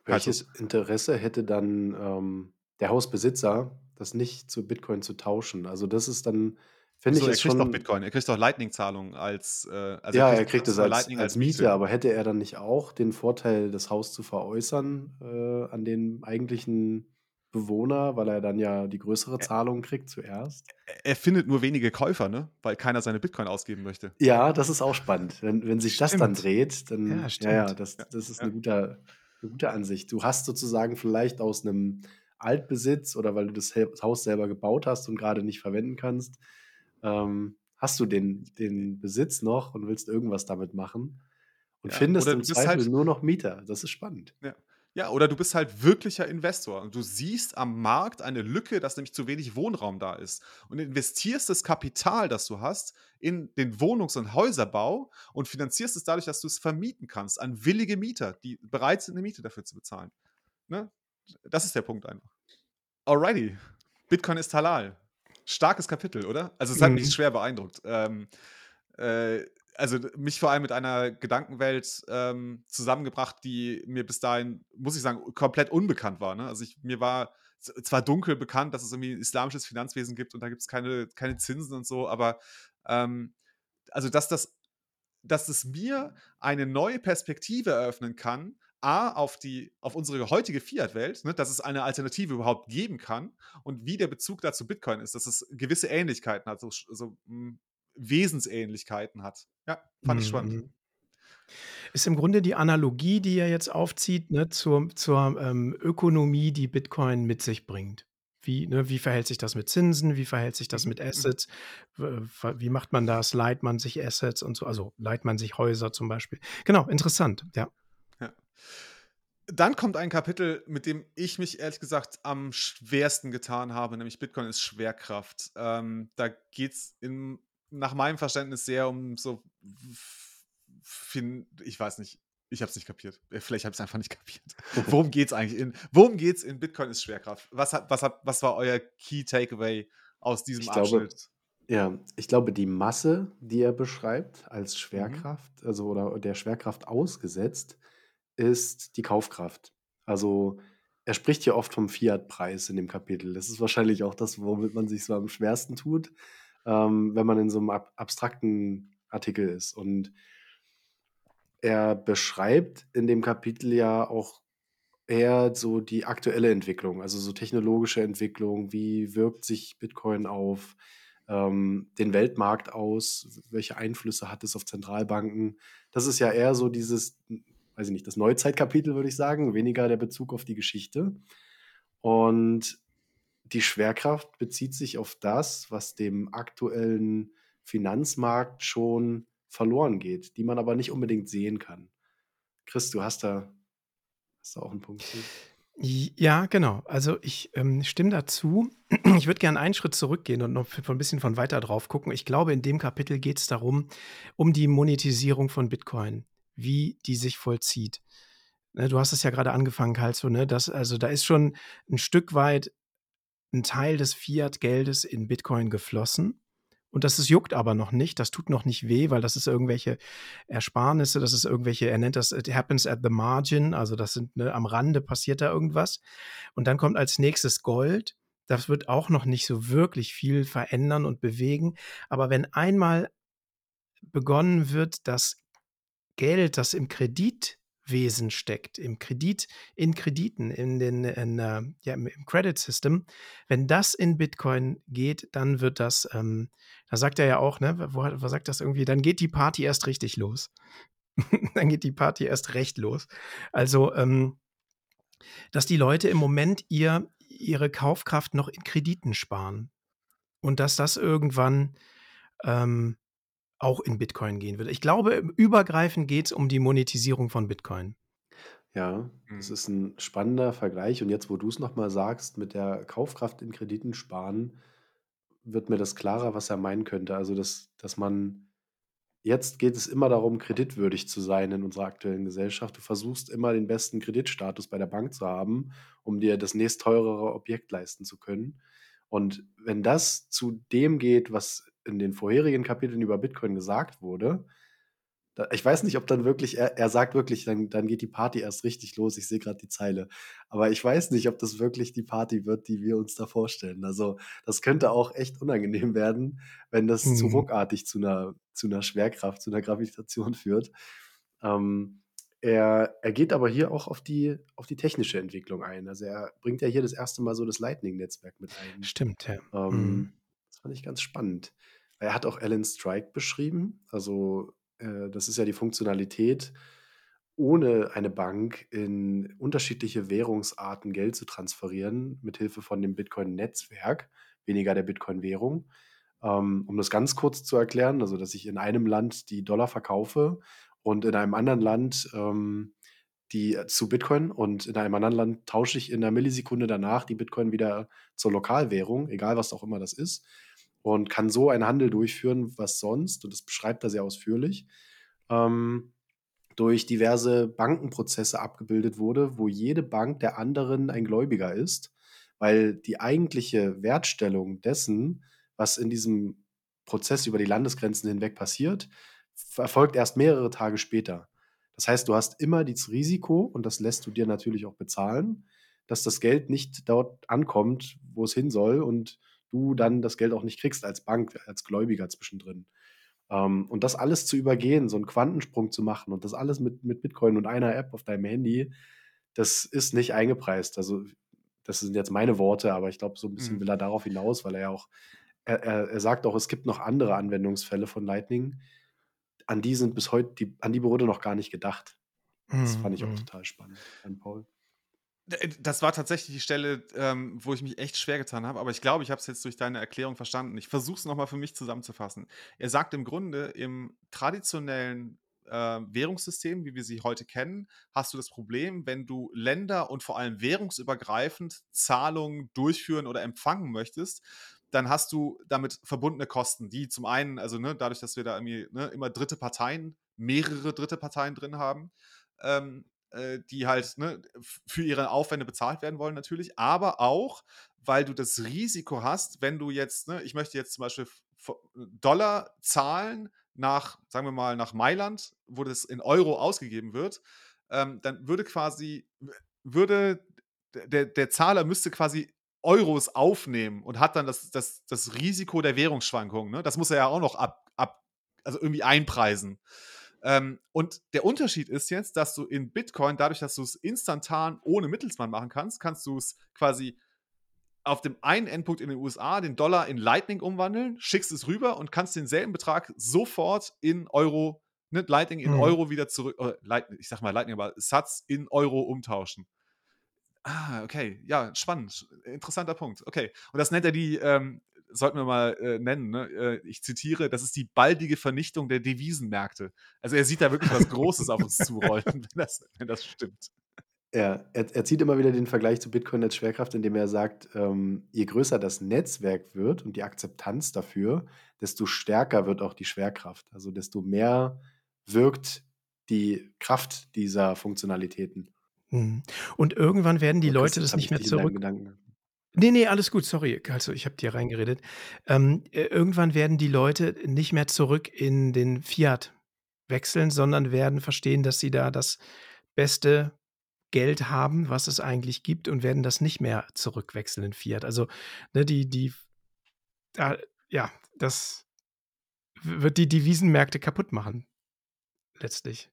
Also Welches Interesse hätte dann, ähm, der Hausbesitzer, das nicht zu Bitcoin zu tauschen? Also, das ist dann finde ich Wieso? Er kriegt doch schon Bitcoin. Er kriegt doch Lightning-Zahlungen als, äh also, er Ja, er kriegt kriegt Zahlungen es als als als Miete, Miete. aber hätte er dann nicht auch den Vorteil, das Haus zu veräußern, äh, an den eigentlichen Bewohner, weil er dann ja die größere Zahlung kriegt zuerst? Er findet nur wenige Käufer, ne, weil keiner seine Bitcoin ausgeben möchte. Ja, das ist auch spannend. Wenn wenn sich das dann Stimmt. dreht, Ja, dann ja, ja, stimmt. das Ja, das ist ja. guter 'ne gute Ansicht. Du hast sozusagen vielleicht aus 'nem Altbesitz oder weil du das Haus selber gebaut hast und grade nicht verwenden kannst, ähm, hast du den den Besitz noch und willst irgendwas damit machen und Ja, findest im bist Zweifel halt nur noch Mieter. Das ist spannend. Ja. Ja, oder du bist halt wirklicher Investor und du siehst am Markt eine Lücke, dass nämlich zu wenig Wohnraum da ist und investierst das Kapital, das du hast, in den Wohnungs- und Häuserbau und finanzierst es dadurch, dass du es vermieten kannst an willige Mieter, die bereit sind, eine Miete dafür zu bezahlen. Ne? Das ist der Punkt einfach. Alrighty. Bitcoin ist halal. Starkes Kapitel, oder? Also es hat mich mhm. schwer beeindruckt. Ähm, äh, also mich vor allem mit einer Gedankenwelt ähm, zusammengebracht, die mir bis dahin, muss ich sagen, komplett unbekannt war. Ne? Also ich, mir war zwar dunkel bekannt, dass es irgendwie ein islamisches Finanzwesen gibt und da gibt es keine, keine Zinsen und so, aber ähm, also dass das, dass es mir eine neue Perspektive eröffnen kann, A, auf, die, auf unsere heutige Fiat-Welt, ne, dass es eine Alternative überhaupt geben kann und wie der Bezug dazu Bitcoin ist, dass es gewisse Ähnlichkeiten hat, so, so hm, Wesensähnlichkeiten hat. Ja, fand ich spannend. Mhm. Ist im Grunde die Analogie, die er jetzt aufzieht, ne, zur, zur ähm, Ökonomie, die Bitcoin mit sich bringt. Wie, ne, wie verhält sich das mit Zinsen? Wie verhält sich das mhm, mit mhm. Assets? Wie macht man das? Leiht man sich Assets und so? Also leiht man sich Häuser zum Beispiel? Genau, interessant, ja. ja. Dann kommt ein Kapitel, mit dem ich mich ehrlich gesagt am schwersten getan habe, nämlich Bitcoin ist Schwerkraft. Ähm, da geht es nach meinem Verständnis sehr um so, ich weiß nicht, ich habe es nicht kapiert. Äh, vielleicht habe ich es einfach nicht kapiert. Worum geht es eigentlich? In, worum geht es in Bitcoin ist Schwerkraft? Was, hat, was, hat, was war euer Key Takeaway aus diesem ich Abschnitt? Glaube, ja, ich glaube, die Masse, die er beschreibt als mhm. Schwerkraft, mhm. also oder der Schwerkraft ausgesetzt, ist die Kaufkraft. Also er spricht hier oft vom Fiat-Preis in dem Kapitel. Das ist wahrscheinlich auch das, womit man sich so am schwersten tut, ähm, wenn man in so einem ab abstrakten Artikel ist. Und er beschreibt in dem Kapitel ja auch eher so die aktuelle Entwicklung, also so technologische Entwicklung. Wie wirkt sich Bitcoin auf ähm, den Weltmarkt aus? Welche Einflüsse hat es auf Zentralbanken? Das ist ja eher so dieses, weiß ich nicht, das Neuzeitkapitel, würde ich sagen, weniger der Bezug auf die Geschichte. Und die Schwerkraft bezieht sich auf das, was dem aktuellen Finanzmarkt schon verloren geht, die man aber nicht unbedingt sehen kann. Chris, du hast da, hast da auch einen Punkt. Ja, genau. Also ich ähm, stimme dazu. Ich würde gerne einen Schritt zurückgehen und noch ein bisschen von weiter drauf gucken. Ich glaube, in dem Kapitel geht es darum, um die Monetisierung von Bitcoin, wie die sich vollzieht. Ne, du hast es ja gerade angefangen, Karl, so, ne? Das, also da ist schon ein Stück weit ein Teil des Fiat-Geldes in Bitcoin geflossen. Und das ist, juckt aber noch nicht, das tut noch nicht weh, weil das ist irgendwelche Ersparnisse, das ist irgendwelche, er nennt das, it happens at the margin, also das sind, ne, am Rande passiert da irgendwas. Und dann kommt als nächstes Gold. Das wird auch noch nicht so wirklich viel verändern und bewegen. Aber wenn einmal begonnen wird, das Geld, das im Kredit Wesen steckt, im Kredit, in Krediten, in den, in, äh, ja, im, Credit System. Wenn das in Bitcoin geht, dann wird das, ähm, da sagt er ja auch, ne, wo, wo sagt das irgendwie, dann geht die Party erst richtig los. dann geht die Party erst recht los. Also, ähm, dass die Leute im Moment ihr, ihre Kaufkraft noch in Krediten sparen. Und dass das irgendwann ähm, auch in Bitcoin gehen wird. Ich glaube, übergreifend geht es um die Monetisierung von Bitcoin. Ja, das mhm. ist ein spannender Vergleich. Und jetzt, wo du es nochmal sagst, mit der Kaufkraft in Krediten sparen, wird mir das klarer, was er meinen könnte. Also, dass, dass man jetzt geht es immer darum, kreditwürdig zu sein in unserer aktuellen Gesellschaft. Du versuchst immer den besten Kreditstatus bei der Bank zu haben, um dir das nächstteurere Objekt leisten zu können. Und wenn das zu dem geht, was in den vorherigen Kapiteln über Bitcoin gesagt wurde, da, ich weiß nicht, ob dann wirklich, er, er sagt wirklich, dann, dann geht die Party erst richtig los. Ich sehe gerade die Zeile. Aber ich weiß nicht, ob das wirklich die Party wird, die wir uns da vorstellen. Also, das könnte auch echt unangenehm werden, wenn das mhm. zu ruckartig zu einer, zu einer Schwerkraft, zu einer Gravitation führt. Ähm, er, er geht aber hier auch auf die, auf die technische Entwicklung ein. Also er bringt ja hier das erste Mal so das Lightning-Netzwerk mit ein. Stimmt, ja. Ähm, mhm. Fand ich ganz spannend. Er hat auch Alan Strike beschrieben. Also äh, das ist ja die Funktionalität, ohne eine Bank in unterschiedliche Währungsarten Geld zu transferieren, mithilfe von dem Bitcoin-Netzwerk, weniger der Bitcoin-Währung. Ähm, um das ganz kurz zu erklären, also dass ich in einem Land die Dollar verkaufe und in einem anderen Land ähm, die äh, zu Bitcoin und in einem anderen Land tausche ich in einer Millisekunde danach die Bitcoin wieder zur Lokalwährung, egal was auch immer das ist, und kann so einen Handel durchführen, was sonst, und das beschreibt er sehr ausführlich, ähm, durch diverse Bankenprozesse abgebildet wurde, wo jede Bank der anderen ein Gläubiger ist, weil die eigentliche Wertstellung dessen, was in diesem Prozess über die Landesgrenzen hinweg passiert, erfolgt erst mehrere Tage später. Das heißt, du hast immer das Risiko, und das lässt du dir natürlich auch bezahlen, dass das Geld nicht dort ankommt, wo es hin soll und du dann das Geld auch nicht kriegst als Bank, als Gläubiger zwischendrin. Ähm, und das alles zu übergehen, so einen Quantensprung zu machen und das alles mit, mit Bitcoin und einer App auf deinem Handy, das ist nicht eingepreist. Also, das sind jetzt meine Worte, aber ich glaube, so ein bisschen mhm. will er darauf hinaus, weil er ja auch, er, er, sagt auch, es gibt noch andere Anwendungsfälle von Lightning, an die sind bis heute, die, an die wurde noch gar nicht gedacht. Das fand ich auch mhm. total spannend an Paul. Äh, das war tatsächlich die Stelle, ähm, wo ich mich echt schwer getan habe, aber ich glaube, ich habe es jetzt durch deine Erklärung verstanden. Ich versuche es nochmal für mich zusammenzufassen. Er sagt im Grunde, im traditionellen äh, Währungssystem, wie wir sie heute kennen, hast du das Problem, wenn du Länder und vor allem währungsübergreifend Zahlungen durchführen oder empfangen möchtest, dann hast du damit verbundene Kosten, die zum einen, also ne, dadurch, dass wir da irgendwie ne, immer dritte Parteien, mehrere dritte Parteien drin haben, ähm, äh, die halt ne, für ihre Aufwände bezahlt werden wollen natürlich, aber auch, weil du das Risiko hast, wenn du jetzt, ne, ich möchte jetzt zum Beispiel Dollar zahlen nach, sagen wir mal, nach Mailand, wo das in Euro ausgegeben wird, ähm, dann würde quasi, würde der, der Zahler müsste quasi Euros aufnehmen und hat dann das, das, das Risiko der Währungsschwankungen. Ne? Das muss er ja auch noch ab, ab also irgendwie einpreisen. Ähm, und der Unterschied ist jetzt, dass du in Bitcoin, dadurch, dass du es instantan ohne Mittelsmann machen kannst, kannst du es quasi auf dem einen Endpunkt in den USA den Dollar in Lightning umwandeln, schickst es rüber und kannst denselben Betrag sofort in Euro, ne, Lightning in mhm. Euro wieder zurück, äh, Lightning, ich sag mal Lightning, aber Satz in Euro umtauschen. Ah, okay. Ja, spannend. Interessanter Punkt. Okay. Und das nennt er die, ähm, sollten wir mal äh, nennen, ne? äh, ich zitiere, das ist die baldige Vernichtung der Devisenmärkte. Also er sieht da wirklich was Großes auf uns zurollen, wenn das, wenn das stimmt. Ja, er, er zieht immer wieder den Vergleich zu Bitcoin als Schwerkraft, indem er sagt, ähm, je größer das Netzwerk wird und die Akzeptanz dafür, desto stärker wird auch die Schwerkraft. Also desto mehr wirkt die Kraft dieser Funktionalitäten. Mhm. Und irgendwann werden die Leute das nicht mehr zurück. Nee, nee, alles gut, sorry. Also, ich habe dir reingeredet. Ähm, äh, irgendwann werden die Leute nicht mehr zurück in den Fiat wechseln, sondern werden verstehen, dass sie da das beste Geld haben, was es eigentlich gibt und werden das nicht mehr zurückwechseln in Fiat. Also, ne, die die da ja, das wird die Devisenmärkte kaputt machen letztlich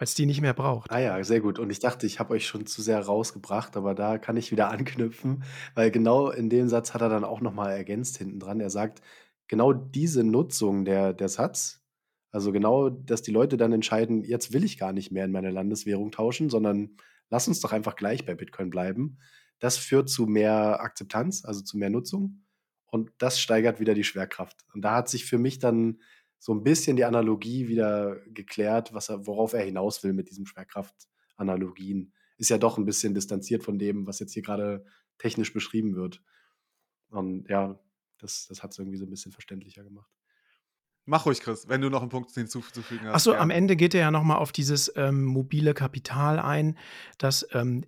als die nicht mehr braucht. Ah ja, sehr gut. Und ich dachte, ich habe euch schon zu sehr rausgebracht, aber da kann ich wieder anknüpfen, weil genau in dem Satz hat er dann auch noch mal ergänzt hinten dran. Er sagt, genau diese Nutzung der der Satz, also genau, dass die Leute dann entscheiden: „Jetzt will ich gar nicht mehr in meine Landeswährung tauschen, sondern lass uns doch einfach gleich bei Bitcoin bleiben.“ Das führt zu mehr Akzeptanz, also zu mehr Nutzung und das steigert wieder die Schwerkraft. Und da hat sich für mich dann so ein bisschen die Analogie wieder geklärt, was er, worauf er hinaus will mit diesen Schwerkraft-Analogien. Ist ja doch ein bisschen distanziert von dem, was jetzt hier gerade technisch beschrieben wird. Und ja, das, das hat es irgendwie so ein bisschen verständlicher gemacht. Mach ruhig, Chris, wenn du noch einen Punkt hinzuzufügen hast. Achso, am Ende geht er ja nochmal auf dieses ähm, mobile Kapital ein, dass ähm,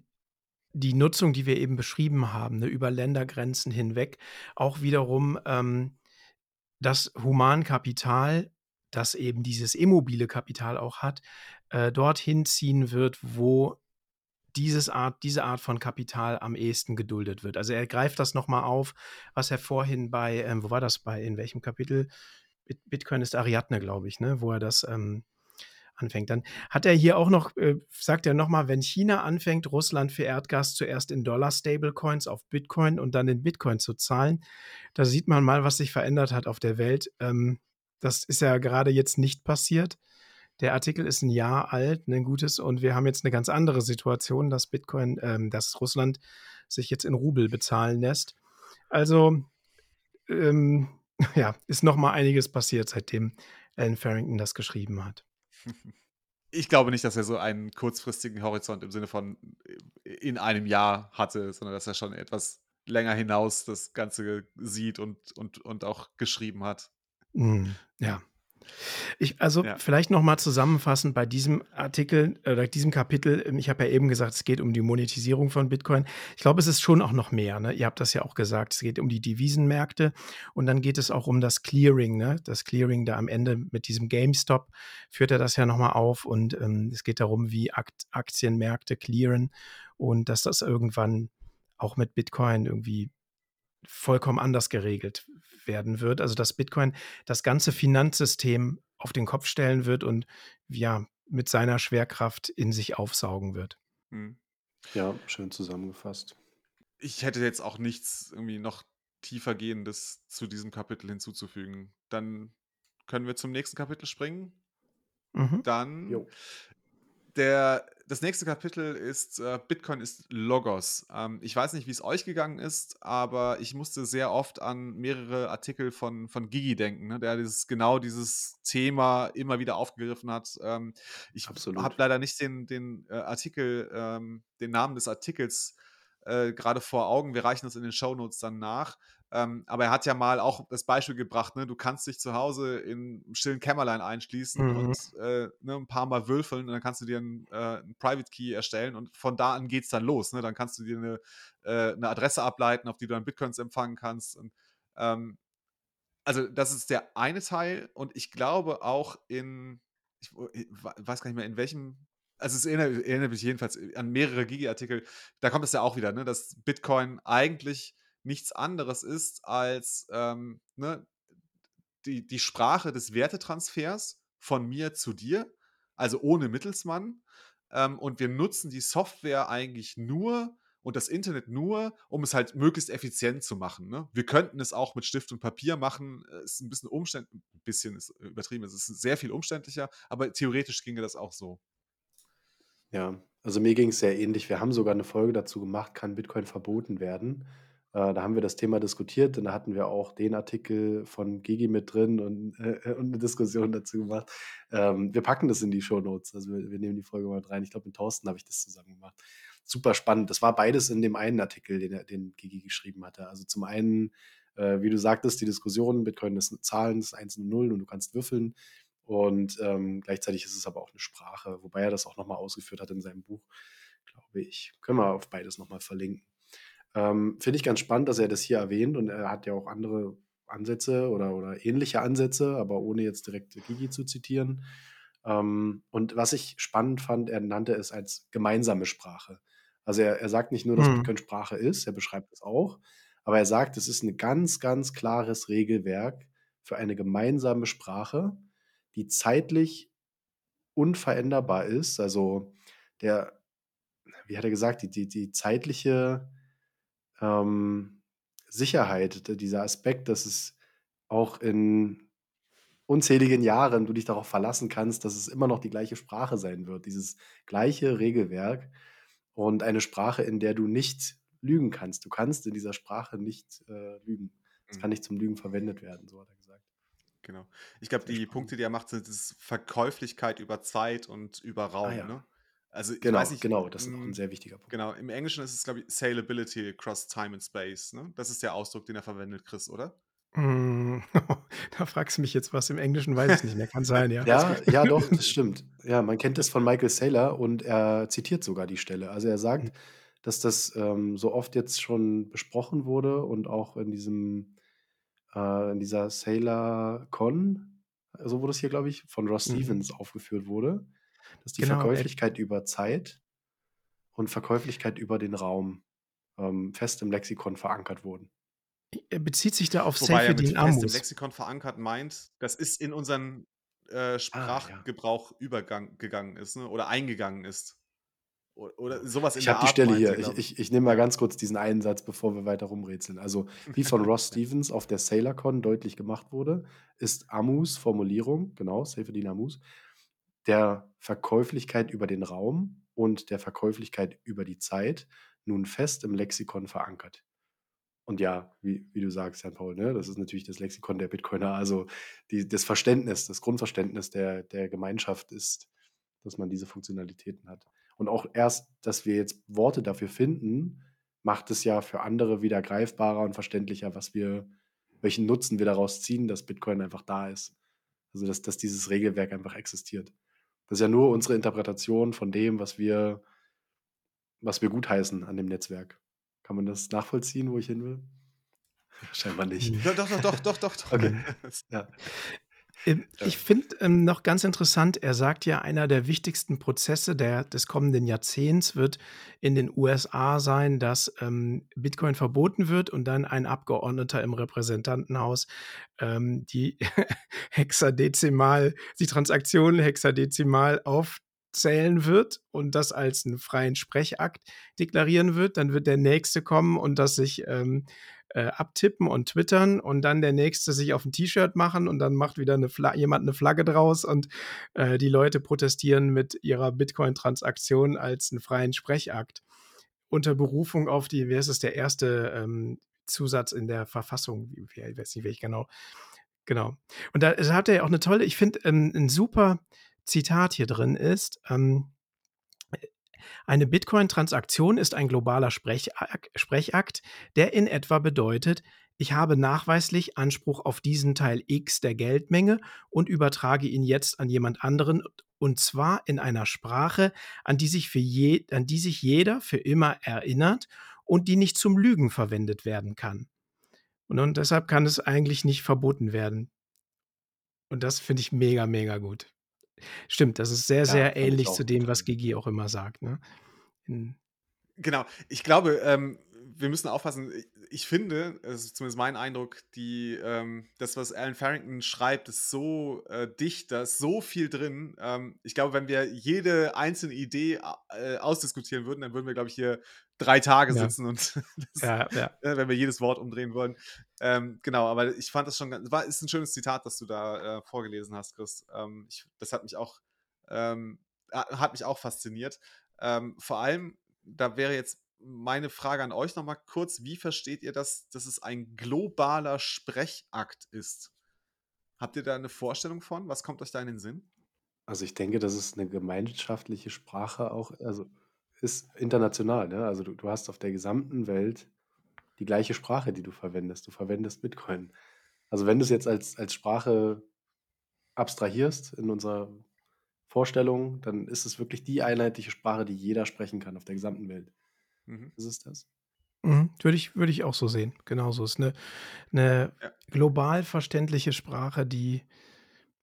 die Nutzung, die wir eben beschrieben haben, ne, über Ländergrenzen hinweg, auch wiederum ähm, das Humankapital, das eben dieses immobile Kapital auch hat, äh, dorthin ziehen wird, wo dieses Art, diese Art von Kapital am ehesten geduldet wird. Also er greift das nochmal auf, was er vorhin bei, ähm, wo war das bei, in welchem Kapitel? Bitcoin ist Ariadne, glaube ich, ne, wo er das ähm, anfängt. Dann hat er hier auch noch, äh, sagt er nochmal, wenn China anfängt, Russland für Erdgas zuerst in Dollar-Stablecoins auf Bitcoin und dann in Bitcoin zu zahlen, da sieht man mal, was sich verändert hat auf der Welt. Ähm, das ist ja gerade jetzt nicht passiert. Der Artikel ist ein Jahr alt, ein gutes, und wir haben jetzt eine ganz andere Situation, dass Bitcoin, ähm, dass Russland sich jetzt in Rubel bezahlen lässt. Also, ähm, ja, ist noch mal einiges passiert, seitdem Alan Farrington das geschrieben hat. Ich glaube nicht, dass er so einen kurzfristigen Horizont im Sinne von äh, in einem Jahr hatte, sondern dass er schon etwas länger hinaus das Ganze sieht und, und, und auch geschrieben hat. Mm, ja. Ich, also Ja. vielleicht nochmal zusammenfassend bei diesem Artikel oder diesem Kapitel. Ich habe ja eben gesagt, es geht um die Monetisierung von Bitcoin. Ich glaube, es ist schon auch noch mehr. Ne? Ihr habt das ja auch gesagt. Es geht um die Devisenmärkte und dann geht es auch um das Clearing. Ne? Das Clearing da am Ende mit diesem GameStop führt er das ja nochmal auf und ähm, es geht darum, wie Akt Aktienmärkte clearen und dass das irgendwann auch mit Bitcoin irgendwie vollkommen anders geregelt werden wird. Also dass Bitcoin das ganze Finanzsystem auf den Kopf stellen wird und ja, mit seiner Schwerkraft in sich aufsaugen wird. Hm. Ja, schön zusammengefasst. Ich hätte jetzt auch nichts irgendwie noch tiefer gehendes zu diesem Kapitel hinzuzufügen. Dann können wir zum nächsten Kapitel springen. Mhm. Dann Jo. der, das nächste Kapitel ist äh, Bitcoin ist Logos. Ähm, ich weiß nicht, wie es euch gegangen ist, aber ich musste sehr oft an mehrere Artikel von, von Gigi denken, ne, der dieses, genau dieses Thema immer wieder aufgegriffen hat. Ähm, ich habe leider nicht den, den äh, Artikel, ähm, den Namen des Artikels äh, gerade vor Augen. Wir reichen das in den Shownotes dann nach. Ähm, aber er hat ja mal auch das Beispiel gebracht, ne? du kannst dich zu Hause in einem stillen Kämmerlein einschließen Mhm. und äh, ne, ein paar Mal würfeln und dann kannst du dir einen, äh, einen Private Key erstellen und von da an geht es dann los. Ne? Dann kannst du dir eine, äh, eine Adresse ableiten, auf die du dann Bitcoins empfangen kannst. Und, ähm, also das ist der eine Teil und ich glaube auch in, ich ich weiß gar nicht mehr in welchem, also es erinnert, erinnert mich jedenfalls an mehrere Gigi-Artikel, da kommt es ja auch wieder, ne, dass Bitcoin eigentlich nichts anderes ist als ähm, ne, die, die Sprache des Wertetransfers von mir zu dir, also ohne Mittelsmann. Ähm, und wir nutzen die Software eigentlich nur und das Internet nur, um es halt möglichst effizient zu machen. Ne? Wir könnten es auch mit Stift und Papier machen. Es ist ein bisschen umständlich, ein bisschen ist übertrieben, es ist sehr viel umständlicher, aber theoretisch ginge das auch so. Ja, also mir ging es sehr ähnlich. Wir haben sogar eine Folge dazu gemacht: „Kann Bitcoin verboten werden?“ Äh, da haben wir das Thema diskutiert und da hatten wir auch den Artikel von Gigi mit drin und äh, und 'ne Diskussion dazu gemacht. Ähm, wir packen das in die Shownotes. Also, wir wir nehmen die Folge mal mit rein. Ich glaube, mit Thorsten habe ich das zusammen gemacht. Super spannend. Das war beides in dem einen Artikel, den den Gigi geschrieben hatte. Also, zum einen, äh, wie du sagtest, die Diskussion, Bitcoin ist 'ne Zahlen, das ist Einsen und Nullen und du kannst würfeln. Und, ähm, gleichzeitig ist es aber auch eine Sprache, wobei er das auch noch mal ausgeführt hat in seinem Buch, glaube ich. Können wir auf beides noch mal verlinken. Ähm, finde ich ganz spannend, dass er das hier erwähnt und er hat ja auch andere Ansätze oder oder ähnliche Ansätze, aber ohne jetzt direkt Gigi zu zitieren. Ähm, und was ich spannend fand, er nannte es als gemeinsame Sprache. Also, er er sagt nicht nur, dass Mhm. Bitcoin Sprache ist, er beschreibt es auch, aber er sagt, es ist ein ganz, ganz klares Regelwerk für eine gemeinsame Sprache, die zeitlich unveränderbar ist. Also, der wie hat er gesagt, die die die zeitliche, ähm, Sicherheit, dieser Aspekt, dass es auch in unzähligen Jahren du dich darauf verlassen kannst, dass es immer noch die gleiche Sprache sein wird, dieses gleiche Regelwerk und eine Sprache, in der du nicht lügen kannst. Du kannst in dieser Sprache nicht, äh, lügen. Es kann Mhm. nicht zum Lügen verwendet werden, so hat er gesagt. Genau. Ich glaube, die spannend. Punkte, die er macht, sind das Verkäuflichkeit über Zeit und über Ah Raum. ja. Ne? Also ich Genau, weiß nicht, genau, das ist auch 'n hm, sehr wichtiger Punkt. genau, im Englischen ist es, glaube ich, Salability across time and space. Ne? Das ist der Ausdruck, den er verwendet, Chris, oder? Hm, da fragst du mich jetzt was. Im Englischen weiß ich nicht mehr. Kann sein, ja. Ja, ja, doch, das stimmt. Ja, man kennt das von Michael Saylor und er zitiert sogar die Stelle. Also, er Hm. sagt, dass das, ähm, so oft jetzt schon besprochen wurde und auch in diesem äh, in dieser Saylor-Con, so wurde es hier, glaube ich, von Ross Mhm. Stevens aufgeführt wurde, dass die Genau, er Verkäuflichkeit über Zeit und Verkäuflichkeit über den Raum, ähm, fest im Lexikon verankert wurden. er bezieht sich da auf Wobei er mit fest im. Lexikon verankert meint, das ist in unseren äh, Ah, ja. Sprachgebrauch übergang gegangen ist, ne? oder eingegangen ist. Oder sowas in Ich habe die Art Stelle hier. er, Ich ich. ich nehme mal ganz kurz diesen einen Satz, bevor wir weiter rumrätseln. Also, wie von Ross Stevens auf der SailorCon deutlich gemacht wurde, ist Amus Formulierung, genau, Seyfedin Amus, der Verkäuflichkeit über den Raum und der Verkäuflichkeit über die Zeit nun fest im Lexikon verankert. Und ja, wie wie du sagst, Jan Paul, ne, das ist natürlich das Lexikon der Bitcoiner. Also, die das Verständnis, das Grundverständnis der der Gemeinschaft ist dass man diese Funktionalitäten hat. Und auch erst, dass wir jetzt Worte dafür finden, macht es ja für andere wieder greifbarer und verständlicher, was wir, welchen Nutzen wir daraus ziehen, dass Bitcoin einfach da ist. Also dass, dass dieses Regelwerk einfach existiert. Das ist ja nur unsere Interpretation von dem, was wir, was wir gutheißen an dem Netzwerk. Kann man das nachvollziehen, wo ich hin will? Scheinbar nicht. Doch, doch, doch, doch, doch. doch. Okay. ja. Ähm, ich finde ähm, noch ganz interessant, er sagt ja, einer der wichtigsten Prozesse der, des kommenden Jahrzehnts wird in den USA sein, dass ähm, Bitcoin verboten wird und dann ein Abgeordneter im Repräsentantenhaus ähm, die hexadezimal, die Transaktionen hexadezimal aufzählen wird und das als einen freien Sprechakt deklarieren wird. Dann wird der nächste kommen und das sich ähm, äh, abtippen und twittern und dann der nächste sich auf ein T-Shirt machen und dann macht wieder eine jemand eine Flagge draus und äh, die Leute protestieren mit ihrer Bitcoin-Transaktion als einen freien Sprechakt. Unter Berufung auf die, wer ist es, der erste ähm, Zusatz in der Verfassung, ich weiß nicht, welch genau. Genau. Und da, da hat er ja auch eine tolle, ich finde, ähm, ein super Zitat hier drin ist, ähm, eine Bitcoin-Transaktion ist ein globaler Sprechakt, der in etwa bedeutet, ich habe nachweislich Anspruch auf diesen Teil X der Geldmenge und übertrage ihn jetzt an jemand anderen und zwar in einer Sprache, an die sich, für je, an die sich jeder für immer erinnert und die nicht zum Lügen verwendet werden kann. Und, und deshalb kann es eigentlich nicht verboten werden. Und das finde ich mega, mega gut. Stimmt, das ist sehr, Ja, sehr ähnlich zu dem, was Gigi auch immer sagt, ne? Genau. Ich glaube, ähm, wir müssen aufpassen. Ich finde, es ist zumindest mein Eindruck, die, ähm, das, was Alan Farrington schreibt, ist so äh, dicht, da ist so viel drin. Ähm, ich glaube, wenn wir jede einzelne Idee äh, ausdiskutieren würden, dann würden wir, glaube ich, hier drei Tage Ja. sitzen und das, Ja, ja. äh, wenn wir jedes Wort umdrehen wollen. Ähm, genau, aber ich fand das schon ganz, war, ist ein schönes Zitat, das du da äh, vorgelesen hast, Chris. Ähm, ich, das hat mich auch, ähm, hat mich auch fasziniert. Ähm, vor allem, da wäre jetzt meine Frage an euch nochmal kurz. Wie versteht ihr das, dass es ein globaler Sprechakt ist? Habt ihr da eine Vorstellung von? Was kommt euch da in den Sinn? Also ich denke, das ist eine gemeinschaftliche Sprache auch, also ist international, ne? Also du, du hast auf der gesamten Welt die gleiche Sprache, die du verwendest. Du verwendest Bitcoin. Also wenn du es jetzt als, als Sprache abstrahierst in unserer Vorstellung, dann ist es wirklich die einheitliche Sprache, die jeder sprechen kann auf der gesamten Welt. Mhm. Ist es das? Mhm, würde ich, würde ich auch so sehen. Genauso. Es ist eine, eine ja. global verständliche Sprache, die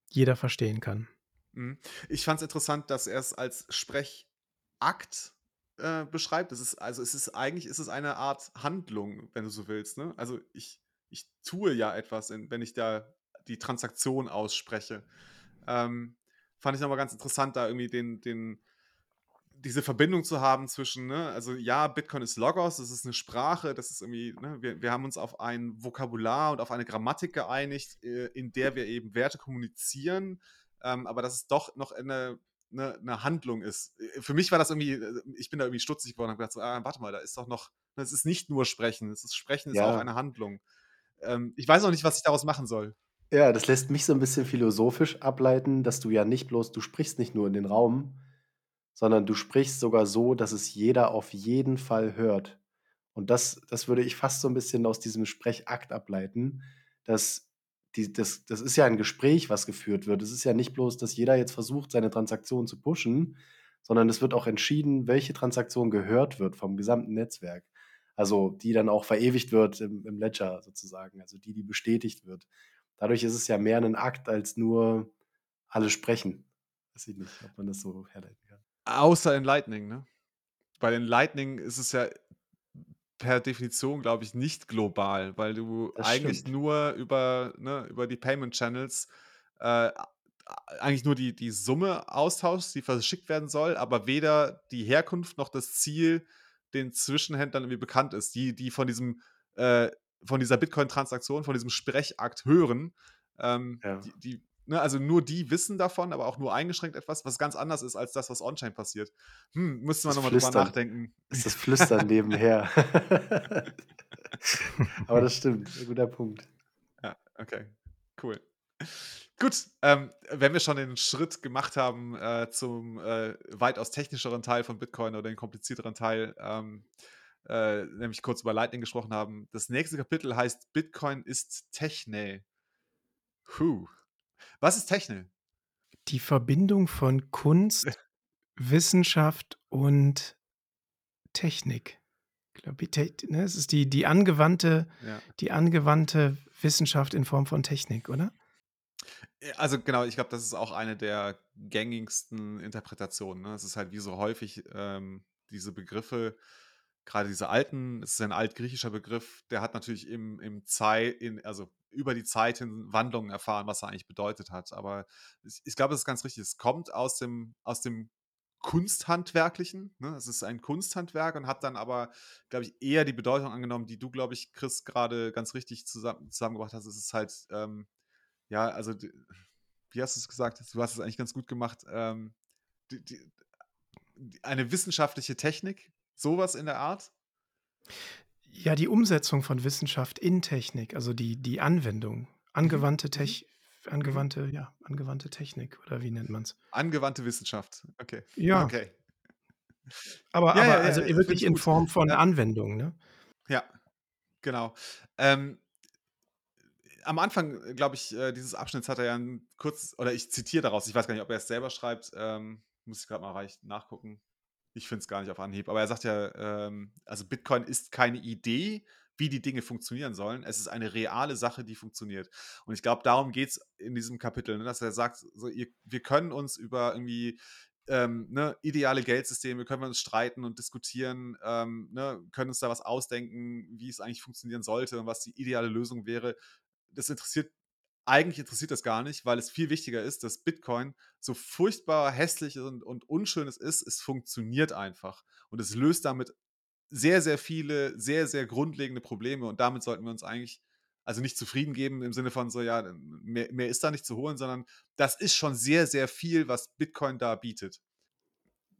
jeder verstehen kann. Mhm. Ich fand es interessant, dass er es als Sprechakt äh, beschreibt. Es ist, also es ist eigentlich ist es eine Art Handlung, wenn du so willst. Ne? Also ich, ich tue ja etwas, wenn ich da die Transaktion ausspreche. Ähm, fand ich nochmal ganz interessant, da irgendwie den, den, diese Verbindung zu haben zwischen, ne, also ja, Bitcoin ist Logos, das ist eine Sprache, das ist irgendwie, ne, wir, wir haben uns auf ein Vokabular und auf eine Grammatik geeinigt, äh, in der wir eben Werte kommunizieren, ähm, aber dass es doch noch eine, eine, eine, Handlung ist. Äh, für mich war das irgendwie, äh, ich bin da irgendwie stutzig geworden und habe gedacht, so, ah, warte mal, da ist doch noch, es ist nicht nur Sprechen, es ist Sprechen ist ja. auch eine Handlung. Ähm, ich weiß noch nicht, was ich daraus machen soll. Ja, das lässt mich so ein bisschen philosophisch ableiten, dass du ja nicht bloß, du sprichst nicht nur in den Raum, sondern du sprichst sogar so, dass es jeder auf jeden Fall hört. Und das, das würde ich fast so ein bisschen aus diesem Sprechakt ableiten, dass die, das, das ist ja ein Gespräch, was geführt wird. Es ist ja nicht bloß, dass jeder jetzt versucht, seine Transaktion zu pushen, sondern es wird auch entschieden, welche Transaktion gehört wird vom gesamten Netzwerk. Also die dann auch verewigt wird im, im Ledger sozusagen, also die, die bestätigt wird. Dadurch ist es ja mehr ein Akt als nur alle sprechen. Weiß ich nicht, ob man das so herleiten kann. Außer in Lightning, ne? Bei den Lightning ist es ja per Definition, glaube ich, nicht global, weil du das eigentlich stimmt. nur über, ne, über die Payment Channels äh, eigentlich nur die, die Summe austauschst, die verschickt werden soll, aber weder die Herkunft noch das Ziel den Zwischenhändlern irgendwie bekannt ist, die, die von diesem äh, von dieser Bitcoin-Transaktion, von diesem Sprechakt hören. Ähm, ja. die, die Ne, also nur die wissen davon, aber auch nur eingeschränkt etwas, was ganz anders ist als das, was on-chain passiert. Hm, müsste man nochmal drüber nachdenken. Ist das Flüstern nebenher. aber das stimmt, ein guter Punkt. Ja, okay, cool. Gut, ähm, wenn wir schon den Schritt gemacht haben äh, zum äh, weitaus technischeren Teil von Bitcoin oder den komplizierteren Teil, ähm, äh, nämlich kurz über Lightning gesprochen haben. Das nächste Kapitel heißt Bitcoin ist Techne. Puh. Was ist Techne? Die Verbindung von Kunst, Wissenschaft und Technik. Ich glaube, ne, es ist die, die, angewandte, ja. die angewandte Wissenschaft in Form von Technik, oder? Also genau, ich glaube, das ist auch eine der gängigsten Interpretationen. Ne? Es ist halt wie so häufig ähm, diese Begriffe, gerade diese alten, es ist ein altgriechischer Begriff, der hat natürlich im, im Zeit, in, also über die Zeit hin Wandlungen erfahren, was er eigentlich bedeutet hat. Aber ich, ich glaube, es ist ganz richtig. Es kommt aus dem, aus dem Kunsthandwerklichen. Ne? Es ist ein Kunsthandwerk und hat dann aber, glaube ich, eher die Bedeutung angenommen, die du, glaube ich, Chris, gerade ganz richtig zusammen, zusammengebracht hast. Es ist halt, ähm, ja, also, wie hast du es gesagt? Du hast es eigentlich ganz gut gemacht. Ähm, die, die, eine wissenschaftliche Technik, sowas in der Art. Ja, die Umsetzung von Wissenschaft in Technik, also die, die Anwendung, angewandte mhm. Tech, Mhm. Angewandte, ja, angewandte Technik oder wie nennt man es? Angewandte Wissenschaft, okay. Ja. Okay. Aber, ja, aber ja, also wirklich in Form von Anwendung, ne? Ja, genau. Ähm, am Anfang, glaube ich, äh, dieses Abschnitts hat er ja kurz, oder ich zitiere daraus, ich weiß gar nicht, ob er es selber schreibt, ähm, muss ich gerade mal reich nachgucken. Ich finde es gar nicht auf Anhieb, aber er sagt ja, ähm, also Bitcoin ist keine Idee, wie die Dinge funktionieren sollen. Es ist eine reale Sache, die funktioniert. Und ich glaube, darum geht es in diesem Kapitel, ne, dass er sagt, so, ihr, wir können uns über irgendwie ähm, ne, ideale Geldsysteme, können wir uns streiten und diskutieren, ähm, ne, können uns da was ausdenken, wie es eigentlich funktionieren sollte und was die ideale Lösung wäre. Das interessiert eigentlich interessiert das gar nicht, weil es viel wichtiger ist, dass Bitcoin so furchtbar hässlich und, und unschön es ist, es funktioniert einfach. Und es löst damit sehr, sehr viele, sehr, sehr grundlegende Probleme und damit sollten wir uns eigentlich also nicht zufrieden geben im Sinne von so, ja, mehr, mehr ist da nicht zu holen, sondern das ist schon sehr, sehr viel, was Bitcoin da bietet.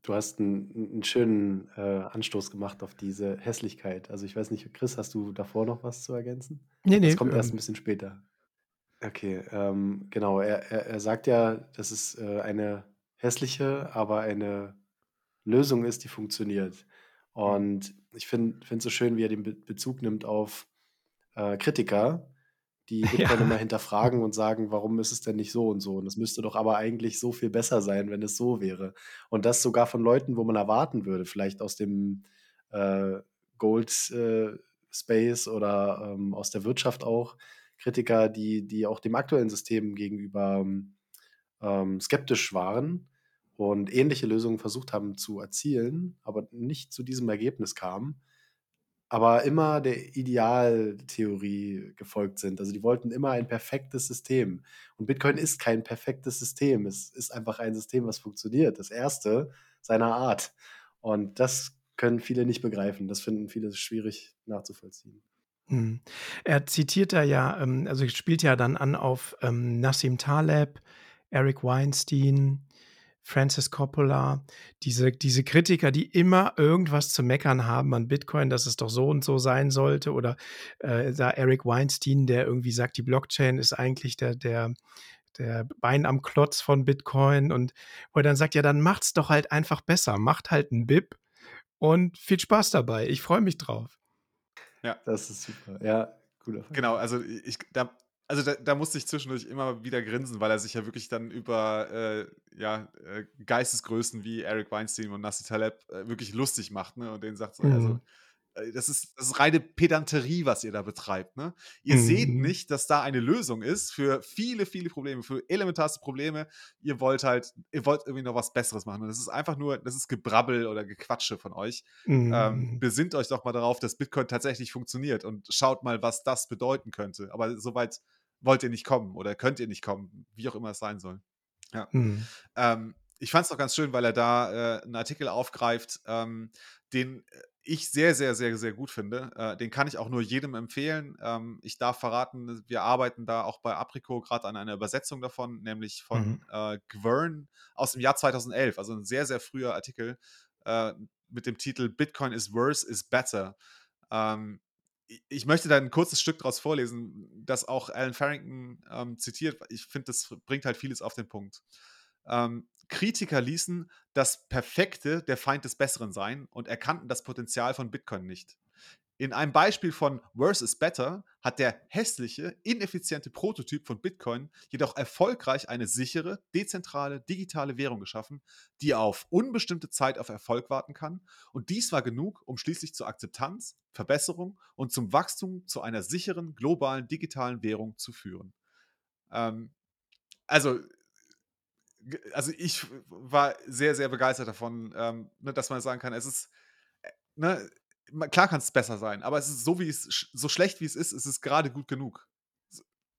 Du hast einen, einen schönen äh, Anstoß gemacht auf diese Hässlichkeit. Also ich weiß nicht, Chris, hast du davor noch was zu ergänzen? Nee, nee. Das kommt ähm, erst ein bisschen später. Okay, ähm, genau. Er, er, er sagt ja, dass es äh, eine hässliche, aber eine Lösung ist, die funktioniert. Mhm. Und ich finde es so schön, wie er den Be Bezug nimmt auf äh, Kritiker, die ja. immer hinterfragen und sagen, warum ist es denn nicht so und so? Und es müsste doch aber eigentlich so viel besser sein, wenn es so wäre. Und das sogar von Leuten, wo man erwarten würde, vielleicht aus dem äh, Gold äh, Space oder ähm, aus der Wirtschaft auch, Kritiker, die, die auch dem aktuellen System gegenüber ähm, skeptisch waren und ähnliche Lösungen versucht haben zu erzielen, aber nicht zu diesem Ergebnis kamen, aber immer der Idealtheorie gefolgt sind. Also die wollten immer ein perfektes System. Und Bitcoin ist kein perfektes System. Es ist einfach ein System, was funktioniert. Das erste seiner Art. Und das können viele nicht begreifen. Das finden viele schwierig nachzuvollziehen. Hm. Er zitiert da ja, ähm, also spielt ja dann an auf ähm, Nassim Taleb, Eric Weinstein, Francis Coppola, diese, diese Kritiker, die immer irgendwas zu meckern haben an Bitcoin, dass es doch so und so sein sollte. Oder äh, da Eric Weinstein, der irgendwie sagt, die Blockchain ist eigentlich der, der, der Bein am Klotz von Bitcoin. Und wo er dann sagt, ja, dann macht's doch halt einfach besser. Macht halt ein BIP und viel Spaß dabei. Ich freue mich drauf. Ja. Das ist super. Ja, cooler. Genau, also ich, da, also da, da, musste ich zwischendurch immer wieder grinsen, weil er sich ja wirklich dann über äh, ja, äh, Geistesgrößen wie Eric Weinstein und Nassi Taleb äh, wirklich lustig macht, ne? Und denen sagt so, also, mhm. also das ist, das ist reine Pedanterie, was ihr da betreibt. Ne? Ihr mhm. seht nicht, dass da eine Lösung ist für viele, viele Probleme, für elementarste Probleme. Ihr wollt halt, ihr wollt irgendwie noch was Besseres machen. Und das ist einfach nur, das ist Gebrabbel oder Gequatsche von euch. Ähm, mhm. Ähm, besinnt euch doch mal darauf, dass Bitcoin tatsächlich funktioniert und schaut mal, was das bedeuten könnte. Aber soweit wollt ihr nicht kommen oder könnt ihr nicht kommen, wie auch immer es sein soll. Ja. Mhm. Ähm, ich fand es noch ganz schön, weil er da äh, einen Artikel aufgreift, ähm, den äh, ich sehr, sehr, sehr, sehr gut finde. Äh, den kann ich auch nur jedem empfehlen. Ähm, ich darf verraten, wir arbeiten da auch bei Aprico gerade an einer Übersetzung davon, nämlich von mhm. äh, Gwern aus dem Jahr 2011, also ein sehr, sehr früher Artikel äh, mit dem Titel Bitcoin is worse is better. Ähm, ich möchte da ein kurzes Stück daraus vorlesen, das auch Alan Farrington ähm, zitiert. Ich finde, das bringt halt vieles auf den Punkt. Kritiker ließen das Perfekte der Feind des Besseren sein und erkannten das Potenzial von Bitcoin nicht. In einem Beispiel von Worse is Better hat der hässliche, ineffiziente Prototyp von Bitcoin jedoch erfolgreich eine sichere, dezentrale, digitale Währung geschaffen, die auf unbestimmte Zeit auf Erfolg warten kann. Und dies war genug, um schließlich zur Akzeptanz, Verbesserung und zum Wachstum zu einer sicheren, globalen, digitalen Währung zu führen. Ähm, also, also ich war sehr, sehr begeistert davon, ähm, ne, dass man sagen kann, es ist, äh, ne, klar kann es besser sein, aber es ist so, wie es, so schlecht wie es ist, ist es gerade gut genug.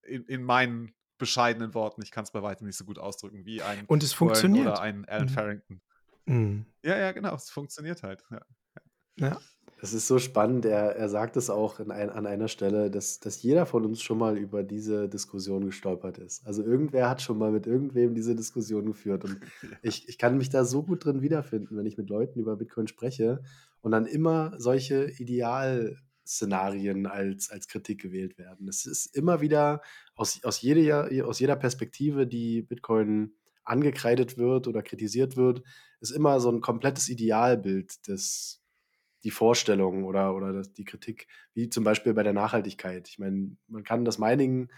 In, in meinen bescheidenen Worten. Ich kann es bei weitem nicht so gut ausdrücken wie ein Und es funktioniert. oder ein Alan mhm. Farrington. Mhm. Ja, ja, genau. Es funktioniert halt. Ja. ja. Das ist so spannend. Er, er sagt es auch in ein, an einer Stelle, dass, dass jeder von uns schon mal über diese Diskussion gestolpert ist. Also irgendwer hat schon mal mit irgendwem diese Diskussion geführt. Und ich, ich kann mich da so gut drin wiederfinden, wenn ich mit Leuten über Bitcoin spreche und dann immer solche Idealszenarien als, als Kritik gewählt werden. Es ist immer wieder aus, aus, jeder, aus jeder Perspektive, die Bitcoin angekreidet wird oder kritisiert wird, ist immer so ein komplettes Idealbild des die Vorstellung oder, oder das, die Kritik, wie zum Beispiel bei der Nachhaltigkeit. Ich meine, man kann das Mining,